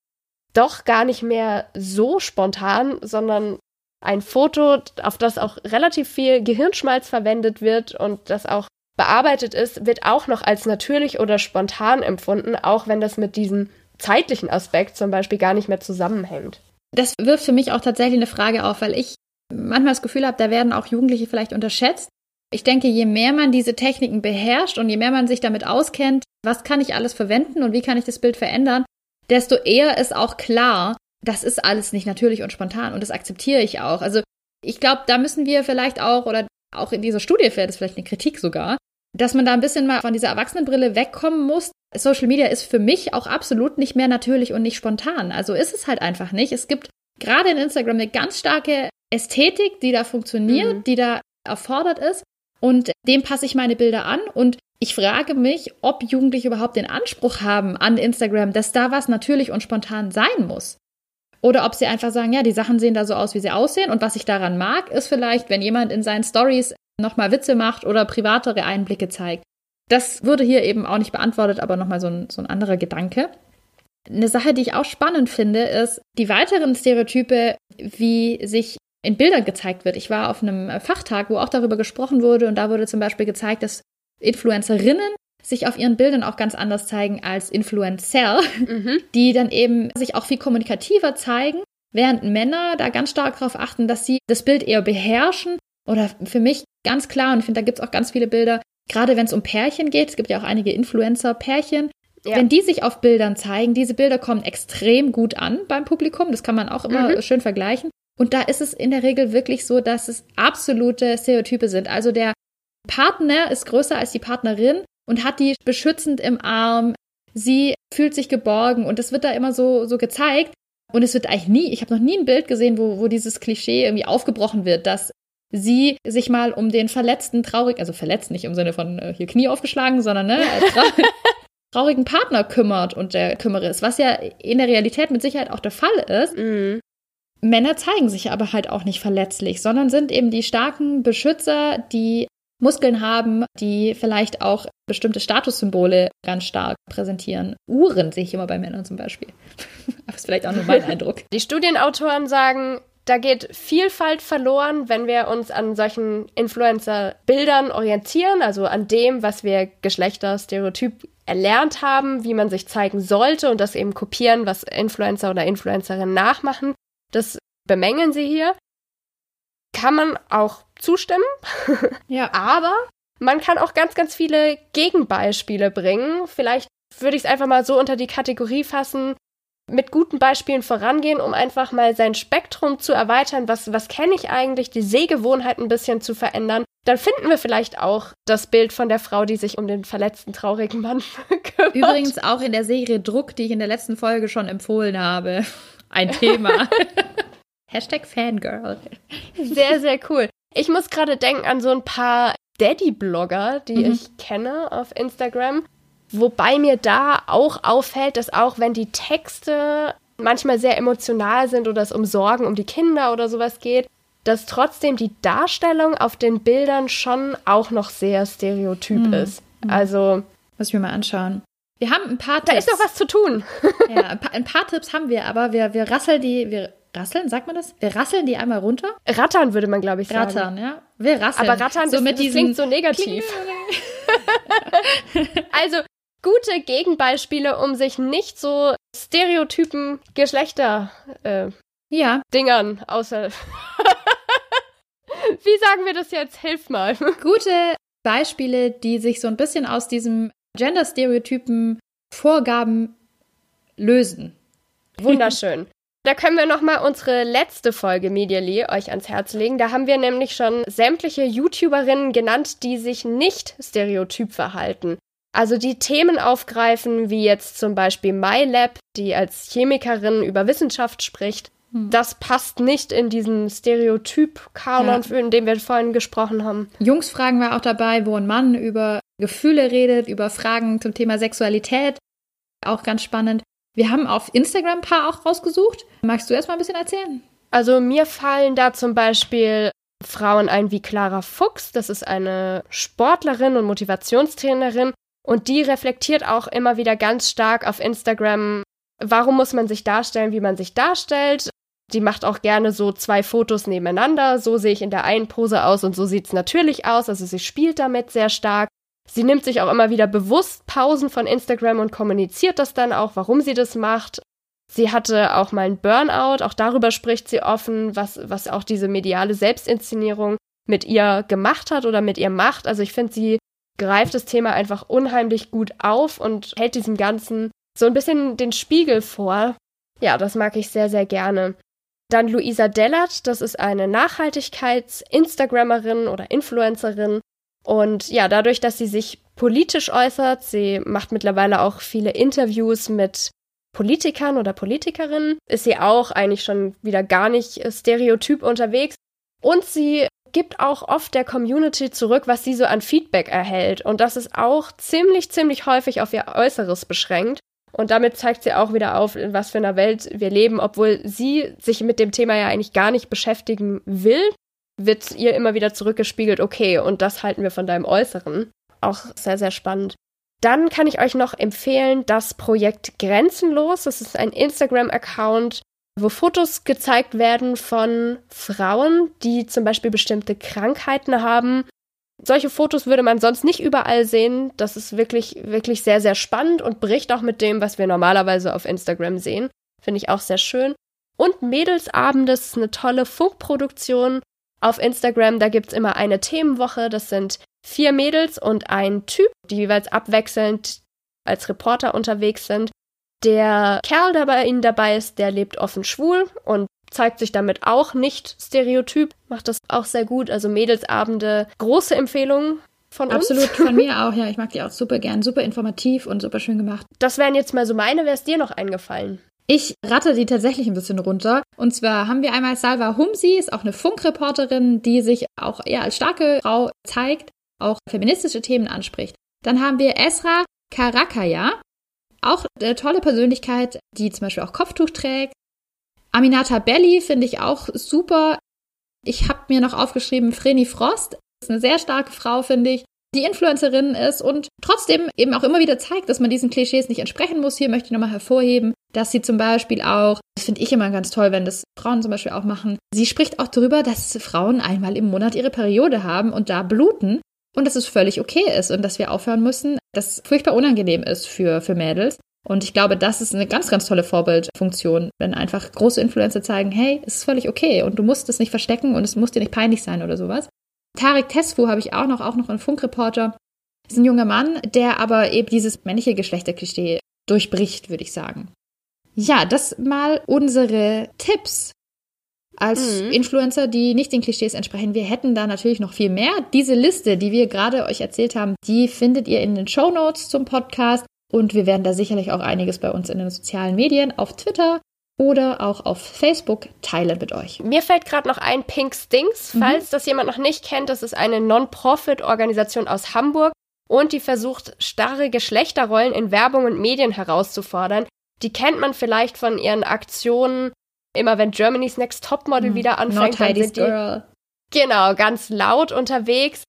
[SPEAKER 3] doch gar nicht mehr so spontan, sondern ein Foto, auf das auch relativ viel Gehirnschmalz verwendet wird und das auch bearbeitet ist, wird auch noch als natürlich oder spontan empfunden, auch wenn das mit diesem zeitlichen Aspekt zum Beispiel gar nicht mehr zusammenhängt.
[SPEAKER 2] Das wirft für mich auch tatsächlich eine Frage auf, weil ich manchmal das Gefühl habe, da werden auch Jugendliche vielleicht unterschätzt. Ich denke, je mehr man diese Techniken beherrscht und je mehr man sich damit auskennt, was kann ich alles verwenden und wie kann ich das Bild verändern, desto eher ist auch klar, das ist alles nicht natürlich und spontan und das akzeptiere ich auch. Also ich glaube, da müssen wir vielleicht auch, oder auch in dieser Studie fällt es vielleicht eine Kritik sogar, dass man da ein bisschen mal von dieser Erwachsenenbrille wegkommen muss. Social Media ist für mich auch absolut nicht mehr natürlich und nicht spontan. Also ist es halt einfach nicht. Es gibt gerade in Instagram eine ganz starke Ästhetik, die da funktioniert, mhm. die da erfordert ist. Und dem passe ich meine Bilder an und ich frage mich, ob Jugendliche überhaupt den Anspruch haben an Instagram, dass da was natürlich und spontan sein muss. Oder ob sie einfach sagen, ja, die Sachen sehen da so aus, wie sie aussehen. Und was ich daran mag, ist vielleicht, wenn jemand in seinen Stories nochmal Witze macht oder privatere Einblicke zeigt. Das wurde hier eben auch nicht beantwortet, aber nochmal so ein, so ein anderer Gedanke. Eine Sache, die ich auch spannend finde, ist die weiteren Stereotype, wie sich in Bildern gezeigt wird. Ich war auf einem Fachtag, wo auch darüber gesprochen wurde und da wurde zum Beispiel gezeigt, dass Influencerinnen sich auf ihren Bildern auch ganz anders zeigen als Influencer, mhm. die dann eben sich auch viel kommunikativer zeigen, während Männer da ganz stark darauf achten, dass sie das Bild eher beherrschen. Oder für mich ganz klar, und ich finde, da gibt es auch ganz viele Bilder, gerade wenn es um Pärchen geht, es gibt ja auch einige Influencer-Pärchen, ja. wenn die sich auf Bildern zeigen, diese Bilder kommen extrem gut an beim Publikum, das kann man auch immer mhm. schön vergleichen. Und da ist es in der Regel wirklich so, dass es absolute Stereotype sind. Also der Partner ist größer als die Partnerin und hat die beschützend im Arm. Sie fühlt sich geborgen und das wird da immer so, so gezeigt. Und es wird eigentlich nie, ich habe noch nie ein Bild gesehen, wo, wo dieses Klischee irgendwie aufgebrochen wird, dass sie sich mal um den verletzten, traurig, also verletzt nicht im Sinne von äh, hier Knie aufgeschlagen, sondern ne, trau traurigen Partner kümmert und der kümmere ist, was ja in der Realität mit Sicherheit auch der Fall ist. Mhm. Männer zeigen sich aber halt auch nicht verletzlich, sondern sind eben die starken Beschützer, die Muskeln haben, die vielleicht auch bestimmte Statussymbole ganz stark präsentieren. Uhren sehe ich immer bei Männern zum Beispiel. Aber ist vielleicht auch nur mein Eindruck.
[SPEAKER 3] Die Studienautoren sagen, da geht Vielfalt verloren, wenn wir uns an solchen Influencer-Bildern orientieren, also an dem, was wir Geschlechterstereotyp erlernt haben, wie man sich zeigen sollte und das eben kopieren, was Influencer oder Influencerinnen nachmachen. Das bemängeln sie hier. Kann man auch zustimmen.
[SPEAKER 2] Ja.
[SPEAKER 3] Aber man kann auch ganz, ganz viele Gegenbeispiele bringen. Vielleicht würde ich es einfach mal so unter die Kategorie fassen, mit guten Beispielen vorangehen, um einfach mal sein Spektrum zu erweitern. Was, was kenne ich eigentlich? Die Sehgewohnheit ein bisschen zu verändern. Dann finden wir vielleicht auch das Bild von der Frau, die sich um den verletzten, traurigen Mann kümmert.
[SPEAKER 2] Übrigens auch in der Serie Druck, die ich in der letzten Folge schon empfohlen habe. Ein Thema. Hashtag Fangirl.
[SPEAKER 3] Sehr, sehr cool. Ich muss gerade denken an so ein paar Daddy-Blogger, die mhm. ich kenne auf Instagram. Wobei mir da auch auffällt, dass auch wenn die Texte manchmal sehr emotional sind oder es um Sorgen um die Kinder oder sowas geht, dass trotzdem die Darstellung auf den Bildern schon auch noch sehr stereotyp mhm. ist. Mhm. Also.
[SPEAKER 2] Muss ich mir mal anschauen. Wir haben ein paar
[SPEAKER 3] Tipps. Da ist noch was zu tun.
[SPEAKER 2] ja, ein paar, ein paar, Tipps haben wir, aber wir, wir rasseln die, wir rasseln, sagt man das? Wir rasseln die einmal runter?
[SPEAKER 3] Rattern würde man, glaube ich, sagen.
[SPEAKER 2] Rattern, ja. Wir rasseln.
[SPEAKER 3] Aber rattern, so das, mit das klingt so negativ. also, gute Gegenbeispiele, um sich nicht so Stereotypen Geschlechter äh,
[SPEAKER 2] ja.
[SPEAKER 3] Dingern außer. Wie sagen wir das jetzt? Hilf mal.
[SPEAKER 2] Gute Beispiele, die sich so ein bisschen aus diesem Gender-Stereotypen Vorgaben lösen.
[SPEAKER 3] Wunderschön. Da können wir nochmal unsere letzte Folge Medially euch ans Herz legen. Da haben wir nämlich schon sämtliche YouTuberinnen genannt, die sich nicht stereotyp verhalten. Also die Themen aufgreifen, wie jetzt zum Beispiel MyLab, die als Chemikerin über Wissenschaft spricht. Hm. Das passt nicht in diesen Stereotyp-Kanon, ja. in dem wir vorhin gesprochen haben.
[SPEAKER 2] Jungs fragen wir auch dabei, wo ein Mann über Gefühle redet, über Fragen zum Thema Sexualität. Auch ganz spannend. Wir haben auf Instagram ein paar auch rausgesucht. Magst du erst mal ein bisschen erzählen?
[SPEAKER 3] Also mir fallen da zum Beispiel Frauen ein wie Clara Fuchs. Das ist eine Sportlerin und Motivationstrainerin. Und die reflektiert auch immer wieder ganz stark auf Instagram, warum muss man sich darstellen, wie man sich darstellt. Die macht auch gerne so zwei Fotos nebeneinander. So sehe ich in der einen Pose aus und so sieht es natürlich aus. Also sie spielt damit sehr stark. Sie nimmt sich auch immer wieder bewusst Pausen von Instagram und kommuniziert das dann auch, warum sie das macht. Sie hatte auch mal einen Burnout, auch darüber spricht sie offen, was, was auch diese mediale Selbstinszenierung mit ihr gemacht hat oder mit ihr macht. Also ich finde, sie greift das Thema einfach unheimlich gut auf und hält diesem Ganzen so ein bisschen den Spiegel vor. Ja, das mag ich sehr, sehr gerne. Dann Luisa Dellert, das ist eine Nachhaltigkeits-Instagrammerin oder Influencerin. Und ja, dadurch, dass sie sich politisch äußert, sie macht mittlerweile auch viele Interviews mit Politikern oder Politikerinnen, ist sie auch eigentlich schon wieder gar nicht stereotyp unterwegs. Und sie gibt auch oft der Community zurück, was sie so an Feedback erhält. Und das ist auch ziemlich, ziemlich häufig auf ihr Äußeres beschränkt. Und damit zeigt sie auch wieder auf, in was für einer Welt wir leben, obwohl sie sich mit dem Thema ja eigentlich gar nicht beschäftigen will, wird ihr immer wieder zurückgespiegelt, okay, und das halten wir von deinem Äußeren. Auch sehr, sehr spannend. Dann kann ich euch noch empfehlen, das Projekt Grenzenlos. Das ist ein Instagram-Account, wo Fotos gezeigt werden von Frauen, die zum Beispiel bestimmte Krankheiten haben solche Fotos würde man sonst nicht überall sehen. Das ist wirklich, wirklich sehr, sehr spannend und bricht auch mit dem, was wir normalerweise auf Instagram sehen. Finde ich auch sehr schön. Und Mädelsabend, ist eine tolle Funkproduktion auf Instagram. Da gibt es immer eine Themenwoche. Das sind vier Mädels und ein Typ, die jeweils abwechselnd als Reporter unterwegs sind. Der Kerl, der bei ihnen dabei ist, der lebt offen schwul und zeigt sich damit auch nicht stereotyp, macht das auch sehr gut. Also Mädelsabende, große Empfehlung von
[SPEAKER 2] uns. Absolut, von mir auch, ja. Ich mag die auch super gern, super informativ und super schön gemacht.
[SPEAKER 3] Das wären jetzt mal so meine, wäre es dir noch eingefallen?
[SPEAKER 2] Ich ratte die tatsächlich ein bisschen runter. Und zwar haben wir einmal Salva Humsi, ist auch eine Funkreporterin, die sich auch eher als starke Frau zeigt, auch feministische Themen anspricht. Dann haben wir Esra Karakaya, auch eine tolle Persönlichkeit, die zum Beispiel auch Kopftuch trägt, Aminata Belli finde ich auch super. Ich habe mir noch aufgeschrieben, Vreni Frost ist eine sehr starke Frau, finde ich, die Influencerin ist und trotzdem eben auch immer wieder zeigt, dass man diesen Klischees nicht entsprechen muss. Hier möchte ich nochmal hervorheben, dass sie zum Beispiel auch, das finde ich immer ganz toll, wenn das Frauen zum Beispiel auch machen, sie spricht auch darüber, dass Frauen einmal im Monat ihre Periode haben und da bluten und dass es völlig okay ist und dass wir aufhören müssen, dass furchtbar unangenehm ist für, für Mädels Und ich glaube, das ist eine ganz, ganz tolle Vorbildfunktion, wenn einfach große Influencer zeigen, hey, es ist völlig okay und du musst es nicht verstecken und es muss dir nicht peinlich sein oder sowas. Tarek Tesfu habe ich auch noch, auch noch einen Funkreporter. Ist ein junger Mann, der aber eben dieses männliche Geschlechterklischee durchbricht, würde ich sagen. Ja, das mal unsere Tipps als mhm. Influencer, die nicht den Klischees entsprechen. Wir hätten da natürlich noch viel mehr. Diese Liste, die wir gerade euch erzählt haben, die findet ihr in den Show Notes zum Podcast. Und wir werden da sicherlich auch einiges bei uns in den sozialen Medien, auf Twitter oder auch auf Facebook teilen mit euch.
[SPEAKER 3] Mir fällt gerade noch ein Pink Stinks, mhm. falls das jemand noch nicht kennt. Das ist eine Non-Profit-Organisation aus Hamburg und die versucht, starre Geschlechterrollen in Werbung und Medien herauszufordern. Die kennt man vielleicht von ihren Aktionen immer wenn Germany's Next Topmodel mhm. wieder anfängt,
[SPEAKER 2] dann sind die girl.
[SPEAKER 3] genau ganz laut unterwegs.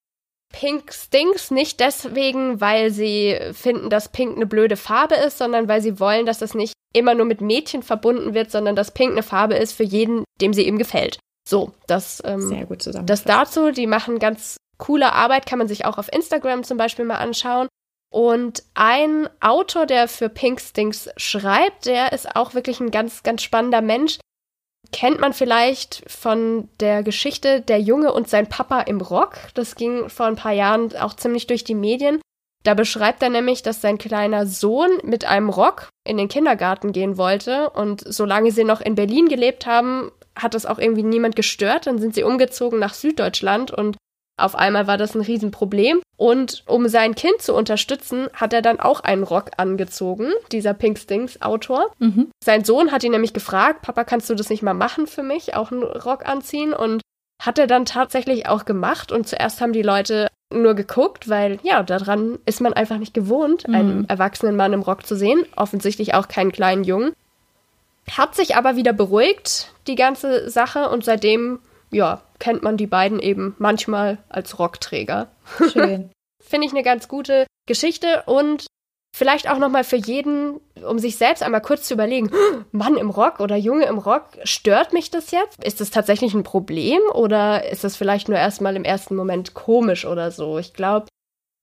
[SPEAKER 3] Pink stinks nicht deswegen, weil sie finden, dass Pink eine blöde Farbe ist, sondern weil sie wollen, dass das nicht immer nur mit Mädchen verbunden wird, sondern dass Pink eine Farbe ist für jeden, dem sie ihm gefällt. So, das, ähm,
[SPEAKER 2] Sehr gut zusammen.
[SPEAKER 3] das dazu. Die machen ganz coole Arbeit, kann man sich auch auf Instagram zum Beispiel mal anschauen. Und ein Autor, der für Pink Stinks schreibt, der ist auch wirklich ein ganz, ganz spannender Mensch kennt man vielleicht von der Geschichte Der Junge und sein Papa im Rock. Das ging vor ein paar Jahren auch ziemlich durch die Medien. Da beschreibt er nämlich, dass sein kleiner Sohn mit einem Rock in den Kindergarten gehen wollte und solange sie noch in Berlin gelebt haben, hat das auch irgendwie niemand gestört. Dann sind sie umgezogen nach Süddeutschland und auf einmal war das ein Riesenproblem. Und um sein Kind zu unterstützen, hat er dann auch einen Rock angezogen, dieser Pink Stings Autor. Mhm. Sein Sohn hat ihn nämlich gefragt, Papa, kannst du das nicht mal machen für mich, auch einen Rock anziehen? Und hat er dann tatsächlich auch gemacht. Und zuerst haben die Leute nur geguckt, weil ja, daran ist man einfach nicht gewohnt, mhm. einen erwachsenen Mann im Rock zu sehen. Offensichtlich auch keinen kleinen Jungen. Hat sich aber wieder beruhigt, die ganze Sache. Und seitdem ja, kennt man die beiden eben manchmal als Rockträger.
[SPEAKER 2] Schön.
[SPEAKER 3] Finde ich eine ganz gute Geschichte und vielleicht auch nochmal für jeden, um sich selbst einmal kurz zu überlegen, Mann im Rock oder Junge im Rock, stört mich das jetzt? Ist das tatsächlich ein Problem oder ist das vielleicht nur erstmal im ersten Moment komisch oder so? Ich glaube,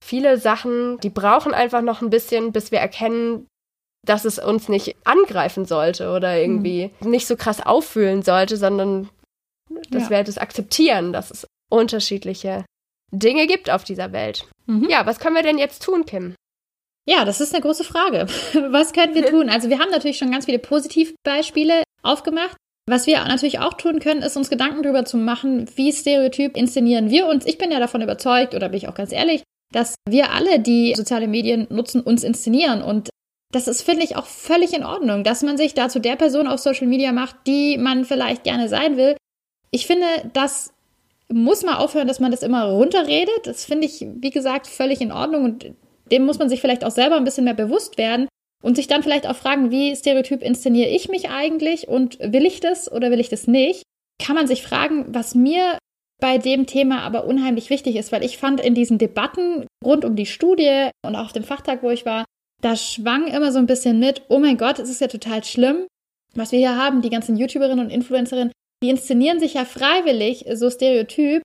[SPEAKER 3] viele Sachen, die brauchen einfach noch ein bisschen, bis wir erkennen, dass es uns nicht angreifen sollte oder irgendwie mhm. nicht so krass auffühlen sollte, sondern dass ja. wir das akzeptieren, dass es unterschiedliche Dinge gibt auf dieser Welt. Mhm. Ja, was können wir denn jetzt tun, Kim?
[SPEAKER 2] Ja, das ist eine große Frage. Was können wir tun? Also wir haben natürlich schon ganz viele Positivbeispiele aufgemacht. Was wir natürlich auch tun können, ist uns Gedanken darüber zu machen, wie stereotyp inszenieren wir uns. Ich bin ja davon überzeugt, oder bin ich auch ganz ehrlich, dass wir alle, die soziale Medien nutzen, uns inszenieren. Und das ist, finde ich, auch völlig in Ordnung, dass man sich dazu der Person auf Social Media macht, die man vielleicht gerne sein will ich finde, das muss mal aufhören, dass man das immer runterredet. Das finde ich, wie gesagt, völlig in Ordnung und dem muss man sich vielleicht auch selber ein bisschen mehr bewusst werden und sich dann vielleicht auch fragen, wie stereotyp inszeniere ich mich eigentlich und will ich das oder will ich das nicht? Kann man sich fragen, was mir bei dem Thema aber unheimlich wichtig ist, weil ich fand in diesen Debatten rund um die Studie und auch auf dem Fachtag, wo ich war, da schwang immer so ein bisschen mit, oh mein Gott, es ist ja total schlimm, was wir hier haben, die ganzen YouTuberinnen und Influencerinnen, die inszenieren sich ja freiwillig so stereotyp.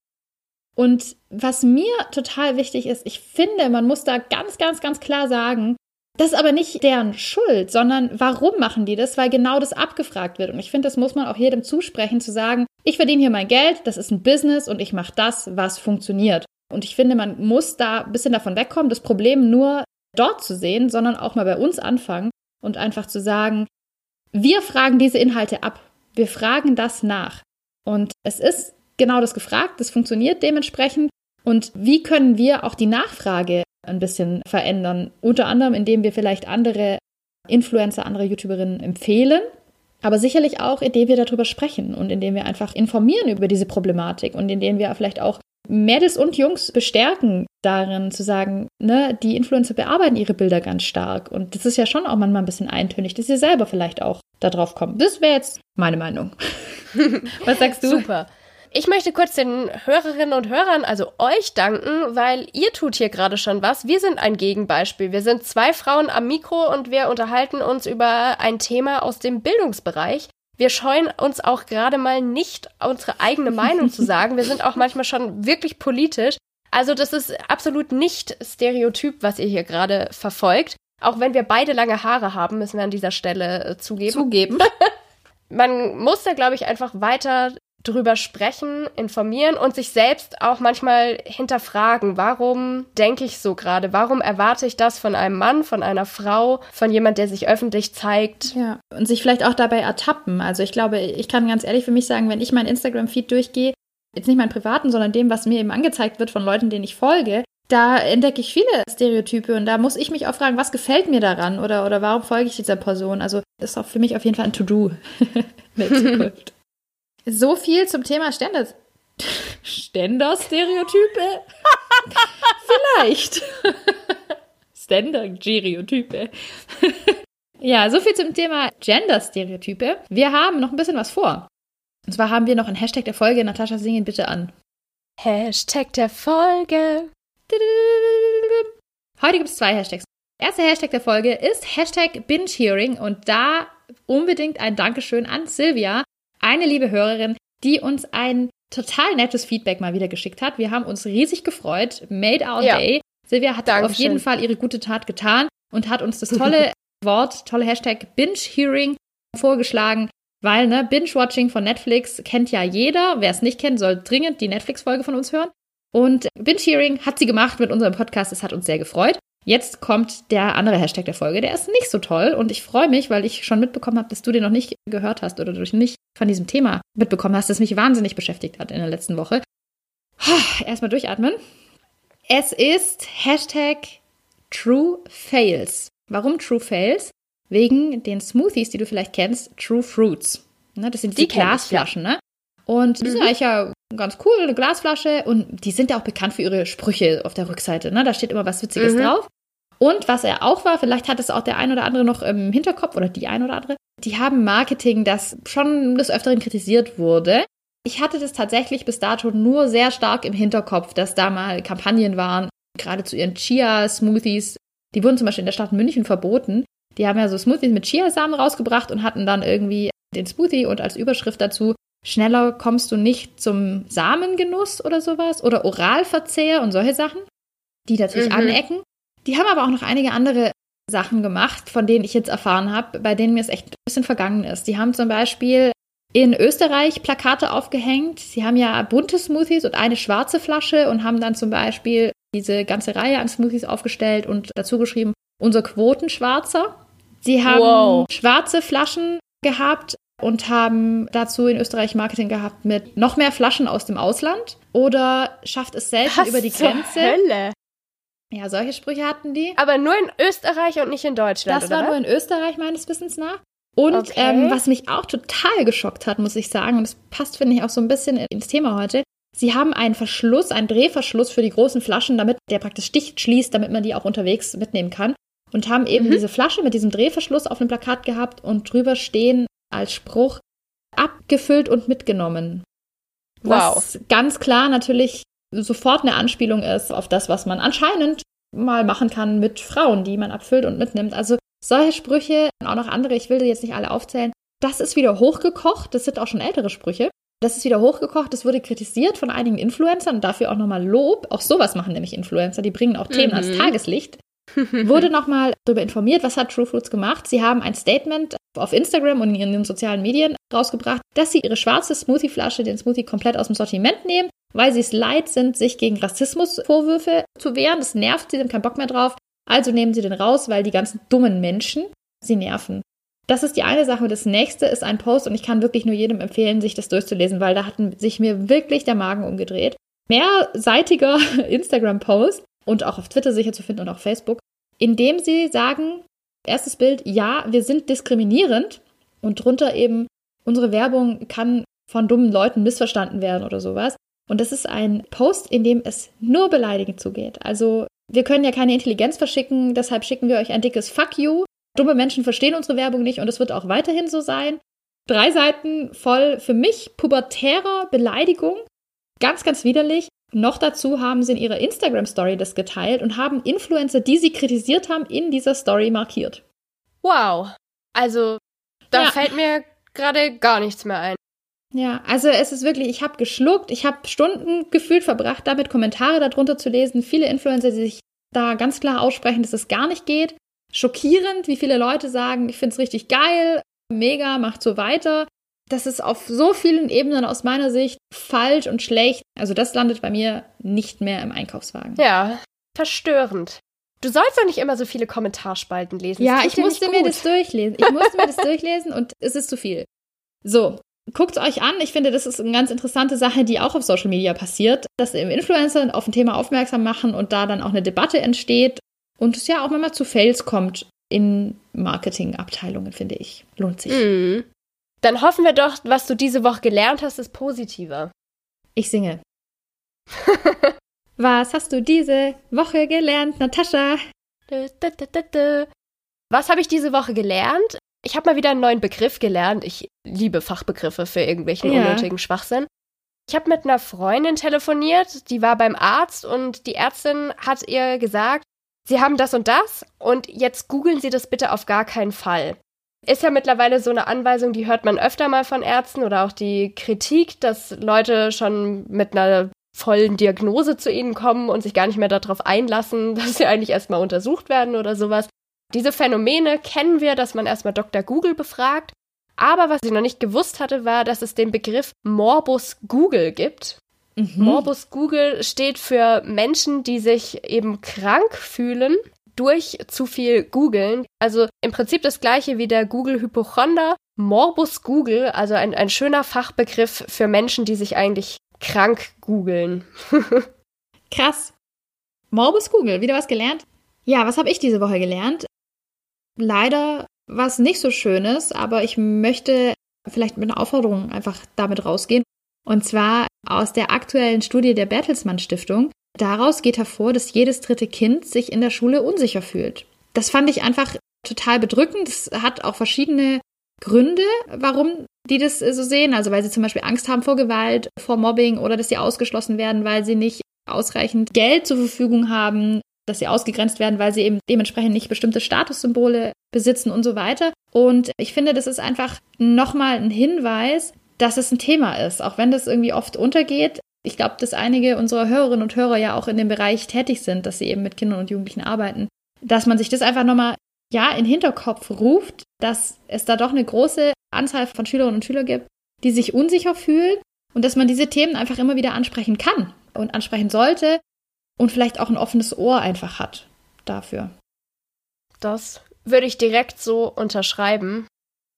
[SPEAKER 2] Und was mir total wichtig ist, ich finde, man muss da ganz, ganz, ganz klar sagen, das ist aber nicht deren Schuld, sondern warum machen die das? Weil genau das abgefragt wird. Und ich finde, das muss man auch jedem zusprechen, zu sagen, ich verdiene hier mein Geld, das ist ein Business und ich mache das, was funktioniert. Und ich finde, man muss da ein bisschen davon wegkommen, das Problem nur dort zu sehen, sondern auch mal bei uns anfangen und einfach zu sagen, wir fragen diese Inhalte ab. Wir fragen das nach. Und es ist genau das gefragt, das funktioniert dementsprechend. Und wie können wir auch die Nachfrage ein bisschen verändern? Unter anderem, indem wir vielleicht andere Influencer, andere YouTuberinnen empfehlen, aber sicherlich auch, indem wir darüber sprechen und indem wir einfach informieren über diese Problematik und indem wir vielleicht auch Mädels und Jungs bestärken darin zu sagen, ne, die Influencer bearbeiten ihre Bilder ganz stark. Und das ist ja schon auch manchmal ein bisschen eintönig, dass sie selber vielleicht auch darauf kommen. Das wäre jetzt meine Meinung. Was sagst du?
[SPEAKER 3] Super. Ich möchte kurz den Hörerinnen und Hörern, also euch danken, weil ihr tut hier gerade schon was. Wir sind ein Gegenbeispiel. Wir sind zwei Frauen am Mikro und wir unterhalten uns über ein Thema aus dem Bildungsbereich. Wir scheuen uns auch gerade mal nicht, unsere eigene Meinung zu sagen. Wir sind auch manchmal schon wirklich politisch. Also das ist absolut nicht stereotyp, was ihr hier gerade verfolgt. Auch wenn wir beide lange Haare haben, müssen wir an dieser Stelle äh, zugeben.
[SPEAKER 2] Zugeben.
[SPEAKER 3] Man muss da, glaube ich, einfach weiter drüber sprechen, informieren und sich selbst auch manchmal hinterfragen, warum denke ich so gerade? Warum erwarte ich das von einem Mann, von einer Frau, von jemand, der sich öffentlich zeigt?
[SPEAKER 2] Ja, und sich vielleicht auch dabei ertappen. Also ich glaube, ich kann ganz ehrlich für mich sagen, wenn ich meinen Instagram-Feed durchgehe, jetzt nicht meinen privaten, sondern dem, was mir eben angezeigt wird von Leuten, denen ich folge, da entdecke ich viele Stereotype und da muss ich mich auch fragen, was gefällt mir daran oder, oder warum folge ich dieser Person? Also das ist auch für mich auf jeden Fall ein To-Do mit Zukunft. So viel zum Thema Ständer. Ständer-Stereotype? Vielleicht. Ständer-Stereotype. ja, so viel zum Thema Gender-Stereotype. Wir haben noch ein bisschen was vor. Und zwar haben wir noch ein Hashtag der Folge. Natascha, sing ihn bitte an.
[SPEAKER 3] Hashtag der Folge.
[SPEAKER 2] Heute gibt es zwei Hashtags. Der erste Hashtag der Folge ist Hashtag Binge-Hearing und da unbedingt ein Dankeschön an Silvia, eine liebe Hörerin, die uns ein total nettes Feedback mal wieder geschickt hat. Wir haben uns riesig gefreut. Made our ja. day. Silvia hat Dankeschön. auf jeden Fall ihre gute Tat getan und hat uns das tolle Wort, tolle Hashtag Binge-Hearing vorgeschlagen. Weil, ne, Binge-Watching von Netflix kennt ja jeder. Wer es nicht kennt, soll dringend die Netflix-Folge von uns hören. Und Binge-Hearing hat sie gemacht mit unserem Podcast. Es hat uns sehr gefreut. Jetzt kommt der andere Hashtag der Folge. Der ist nicht so toll und ich freue mich, weil ich schon mitbekommen habe, dass du den noch nicht gehört hast oder durch mich von diesem Thema mitbekommen hast, das mich wahnsinnig beschäftigt hat in der letzten Woche. Erstmal durchatmen. Es ist Hashtag True Fails. Warum True Fails? Wegen den Smoothies, die du vielleicht kennst, True Fruits. Ne, das sind die, die Glasflaschen, ja. ne? Und die mhm. sind eigentlich ja ganz cool, eine Glasflasche. Und die sind ja auch bekannt für ihre Sprüche auf der Rückseite. Ne? Da steht immer was Witziges mhm. drauf. Und was er auch war, vielleicht hat es auch der ein oder andere noch im Hinterkopf oder die ein oder andere, die haben Marketing, das schon des Öfteren kritisiert wurde. Ich hatte das tatsächlich bis dato nur sehr stark im Hinterkopf, dass da mal Kampagnen waren, gerade zu ihren Chia-Smoothies. Die wurden zum Beispiel in der Stadt München verboten. Die haben ja so Smoothies mit Chiasamen rausgebracht und hatten dann irgendwie den Smoothie und als Überschrift dazu, schneller kommst du nicht zum Samengenuss oder sowas oder Oralverzehr und solche Sachen, die natürlich mhm. anecken. Die haben aber auch noch einige andere Sachen gemacht, von denen ich jetzt erfahren habe, bei denen mir es echt ein bisschen vergangen ist. Die haben zum Beispiel in Österreich Plakate aufgehängt. Sie haben ja bunte Smoothies und eine schwarze Flasche und haben dann zum Beispiel diese ganze Reihe an Smoothies aufgestellt und dazu geschrieben, unser Quotenschwarzer. Sie haben wow. schwarze Flaschen gehabt und haben dazu in Österreich Marketing gehabt mit noch mehr Flaschen aus dem Ausland oder schafft es selten Was über die Grenze.
[SPEAKER 3] Hölle?
[SPEAKER 2] Ja, solche Sprüche hatten die.
[SPEAKER 3] Aber nur in Österreich und nicht in Deutschland.
[SPEAKER 2] Das war nur in Österreich meines Wissens nach. Und okay. ähm, was mich auch total geschockt hat, muss ich sagen, und das passt, finde ich, auch so ein bisschen ins Thema heute. Sie haben einen Verschluss, einen Drehverschluss für die großen Flaschen, damit der praktisch dicht schließt, damit man die auch unterwegs mitnehmen kann. Und haben eben mhm. diese Flasche mit diesem Drehverschluss auf dem Plakat gehabt und drüber stehen als Spruch abgefüllt und mitgenommen. Wow. Was ganz klar natürlich sofort eine Anspielung ist auf das, was man anscheinend mal machen kann mit Frauen, die man abfüllt und mitnimmt. Also solche Sprüche und auch noch andere, ich will jetzt nicht alle aufzählen, das ist wieder hochgekocht, das sind auch schon ältere Sprüche. Das ist wieder hochgekocht, das wurde kritisiert von einigen Influencern und dafür auch nochmal Lob. Auch sowas machen nämlich Influencer, die bringen auch Themen mhm. ans Tageslicht. wurde nochmal darüber informiert, was hat True Fruits gemacht. Sie haben ein Statement auf Instagram und in ihren sozialen Medien rausgebracht, dass sie ihre schwarze Smoothie-Flasche, den Smoothie komplett aus dem Sortiment nehmen, weil sie es leid sind, sich gegen Rassismusvorwürfe zu wehren. Das nervt sie, haben keinen Bock mehr drauf. Also nehmen sie den raus, weil die ganzen dummen Menschen sie nerven. Das ist die eine Sache. Das nächste ist ein Post und ich kann wirklich nur jedem empfehlen, sich das durchzulesen, weil da hat sich mir wirklich der Magen umgedreht. Mehrseitiger Instagram-Post und auch auf Twitter sicher zu finden und auch Facebook, in dem sie sagen, erstes Bild, ja, wir sind diskriminierend und drunter eben, unsere Werbung kann von dummen Leuten missverstanden werden oder sowas. Und das ist ein Post, in dem es nur beleidigend zugeht. Also wir können ja keine Intelligenz verschicken, deshalb schicken wir euch ein dickes Fuck you. Dumme Menschen verstehen unsere Werbung nicht und es wird auch weiterhin so sein. Drei Seiten voll für mich pubertärer Beleidigung. Ganz, ganz widerlich. Noch dazu haben sie in ihrer Instagram-Story das geteilt und haben Influencer, die sie kritisiert haben, in dieser Story markiert.
[SPEAKER 3] Wow. Also, da ja. fällt mir gerade gar nichts mehr ein.
[SPEAKER 2] Ja, also es ist wirklich, ich habe geschluckt, ich habe Stunden gefühlt verbracht, damit Kommentare darunter zu lesen. Viele Influencer, die sich da ganz klar aussprechen, dass es gar nicht geht. schockierend, wie viele Leute sagen, ich finde es richtig geil, mega, macht so weiter. Das ist auf so vielen Ebenen aus meiner Sicht falsch und schlecht. Also das landet bei mir nicht mehr im Einkaufswagen.
[SPEAKER 3] Ja, verstörend. Du sollst doch nicht immer so viele Kommentarspalten lesen.
[SPEAKER 2] Ja, ich musste mir das durchlesen. Ich musste mir das durchlesen und es ist zu viel. So, guckt es euch an. Ich finde, das ist eine ganz interessante Sache, die auch auf Social Media passiert, dass Influencer auf ein Thema aufmerksam machen und da dann auch eine Debatte entsteht und es ja auch immer zu Fails kommt in Marketingabteilungen, finde ich. Lohnt sich.
[SPEAKER 3] Mhm. Dann hoffen wir doch, was du diese Woche gelernt hast, ist positiver.
[SPEAKER 2] Ich singe. was hast du diese Woche gelernt, Natascha?
[SPEAKER 3] Was habe ich diese Woche gelernt? Ich habe mal wieder einen neuen Begriff gelernt. Ich liebe Fachbegriffe für irgendwelchen ja. unnötigen Schwachsinn. Ich habe mit einer Freundin telefoniert, die war beim Arzt und die Ärztin hat ihr gesagt, Sie haben das und das und jetzt googeln Sie das bitte auf gar keinen Fall. Ist ja mittlerweile so eine Anweisung, die hört man öfter mal von Ärzten oder auch die Kritik, dass Leute schon mit einer vollen Diagnose zu ihnen kommen und sich gar nicht mehr darauf einlassen, dass sie eigentlich erstmal untersucht werden oder sowas. Diese Phänomene kennen wir, dass man erstmal Dr. Google befragt. Aber was ich noch nicht gewusst hatte, war, dass es den Begriff Morbus Google gibt. Mhm. Morbus Google steht für Menschen, die sich eben krank fühlen durch zu viel Googeln. Also im Prinzip das gleiche wie der Google Hypochonder. Morbus Google, also ein, ein schöner Fachbegriff für Menschen, die sich eigentlich krank googeln.
[SPEAKER 2] Krass. Morbus Google, wieder was gelernt? Ja, was habe ich diese Woche gelernt? Leider was nicht so Schönes, aber ich möchte vielleicht mit einer Aufforderung einfach damit rausgehen. Und zwar aus der aktuellen Studie der Bertelsmann Stiftung. Daraus geht hervor, dass jedes dritte Kind sich in der Schule unsicher fühlt. Das fand ich einfach total bedrückend. Das hat auch verschiedene Gründe, warum die das so sehen. Also weil sie zum Beispiel Angst haben vor Gewalt, vor Mobbing oder dass sie ausgeschlossen werden, weil sie nicht ausreichend Geld zur Verfügung haben, dass sie ausgegrenzt werden, weil sie eben dementsprechend nicht bestimmte Statussymbole besitzen und so weiter. Und ich finde, das ist einfach nochmal ein Hinweis, dass es ein Thema ist, auch wenn das irgendwie oft untergeht. Ich glaube, dass einige unserer Hörerinnen und Hörer ja auch in dem Bereich tätig sind, dass sie eben mit Kindern und Jugendlichen arbeiten, dass man sich das einfach nochmal ja in den Hinterkopf ruft, dass es da doch eine große Anzahl von Schülerinnen und Schülern gibt, die sich unsicher fühlen und dass man diese Themen einfach immer wieder ansprechen kann und ansprechen sollte und vielleicht auch ein offenes Ohr einfach hat dafür.
[SPEAKER 3] Das würde ich direkt so unterschreiben.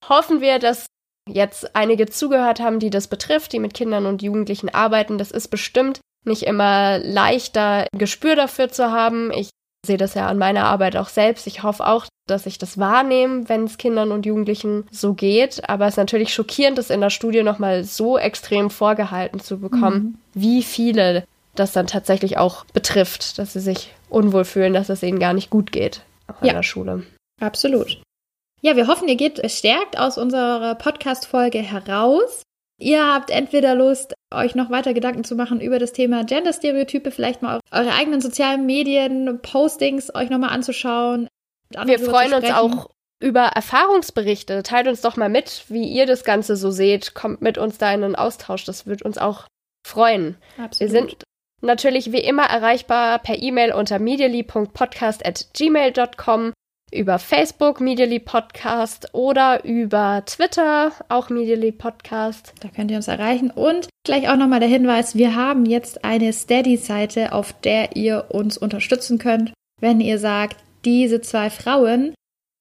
[SPEAKER 3] Hoffen wir, dass jetzt einige zugehört haben, die das betrifft, die mit Kindern und Jugendlichen arbeiten. Das ist bestimmt nicht immer leichter, ein Gespür dafür zu haben. Ich sehe das ja an meiner Arbeit auch selbst. Ich hoffe auch, dass ich das wahrnehme, wenn es Kindern und Jugendlichen so geht. Aber es ist natürlich schockierend, das in der Studie nochmal so extrem vorgehalten zu bekommen, mhm. wie viele das dann tatsächlich auch betrifft, dass sie sich unwohl fühlen, dass es ihnen gar nicht gut geht auch ja. in der Schule.
[SPEAKER 2] Absolut. Ja, wir hoffen, ihr geht stärkt aus unserer Podcast-Folge heraus. Ihr habt entweder Lust, euch noch weiter Gedanken zu machen über das Thema Gender-Stereotype, vielleicht mal eure eigenen sozialen Medien, Postings euch nochmal anzuschauen.
[SPEAKER 3] Wir freuen uns auch über Erfahrungsberichte. Teilt uns doch mal mit, wie ihr das Ganze so seht. Kommt mit uns da in einen Austausch. Das wird uns auch freuen. Absolut. Wir sind natürlich wie immer erreichbar per E-Mail unter medially.podcast.gmail.com über Facebook Medially Podcast oder über Twitter auch Medially Podcast.
[SPEAKER 2] Da könnt ihr uns erreichen. Und gleich auch nochmal der Hinweis, wir haben jetzt eine Steady-Seite, auf der ihr uns unterstützen könnt, wenn ihr sagt, diese zwei Frauen,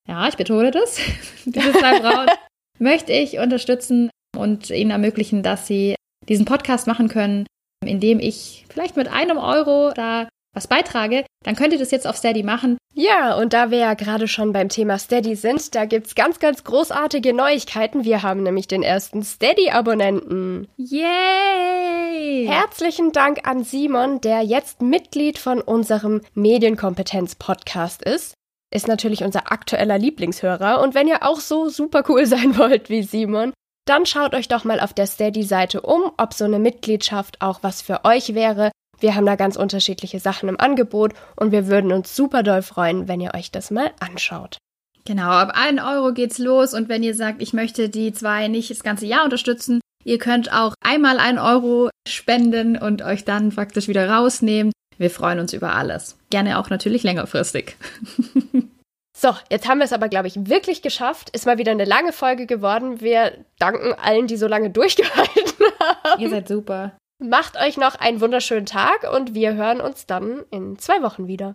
[SPEAKER 2] ja, ich betone das, diese zwei Frauen möchte ich unterstützen und ihnen ermöglichen, dass sie diesen Podcast machen können, indem ich vielleicht mit einem Euro da was beitrage, dann könnt ihr das jetzt auf Steady machen.
[SPEAKER 3] Ja, und da wir ja gerade schon beim Thema Steady sind, da gibt's ganz, ganz großartige Neuigkeiten. Wir haben nämlich den ersten Steady-Abonnenten.
[SPEAKER 2] Yay!
[SPEAKER 3] Herzlichen Dank an Simon, der jetzt Mitglied von unserem Medienkompetenz-Podcast ist. Ist natürlich unser aktueller Lieblingshörer. Und wenn ihr auch so super cool sein wollt wie Simon, dann schaut euch doch mal auf der Steady-Seite um, ob so eine Mitgliedschaft auch was für euch wäre. Wir haben da ganz unterschiedliche Sachen im Angebot und wir würden uns super doll freuen, wenn ihr euch das mal anschaut.
[SPEAKER 2] Genau, ab 1 Euro geht's los und wenn ihr sagt, ich möchte die zwei nicht das ganze Jahr unterstützen, ihr könnt auch einmal 1 Euro spenden und euch dann faktisch wieder rausnehmen. Wir freuen uns über alles. Gerne auch natürlich längerfristig.
[SPEAKER 3] So, jetzt haben wir es aber, glaube ich, wirklich geschafft. Ist mal wieder eine lange Folge geworden. Wir danken allen, die so lange durchgehalten haben.
[SPEAKER 2] Ihr seid super.
[SPEAKER 3] Macht euch noch einen wunderschönen Tag und wir hören uns dann in zwei Wochen wieder.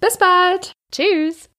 [SPEAKER 2] Bis bald.
[SPEAKER 3] Tschüss.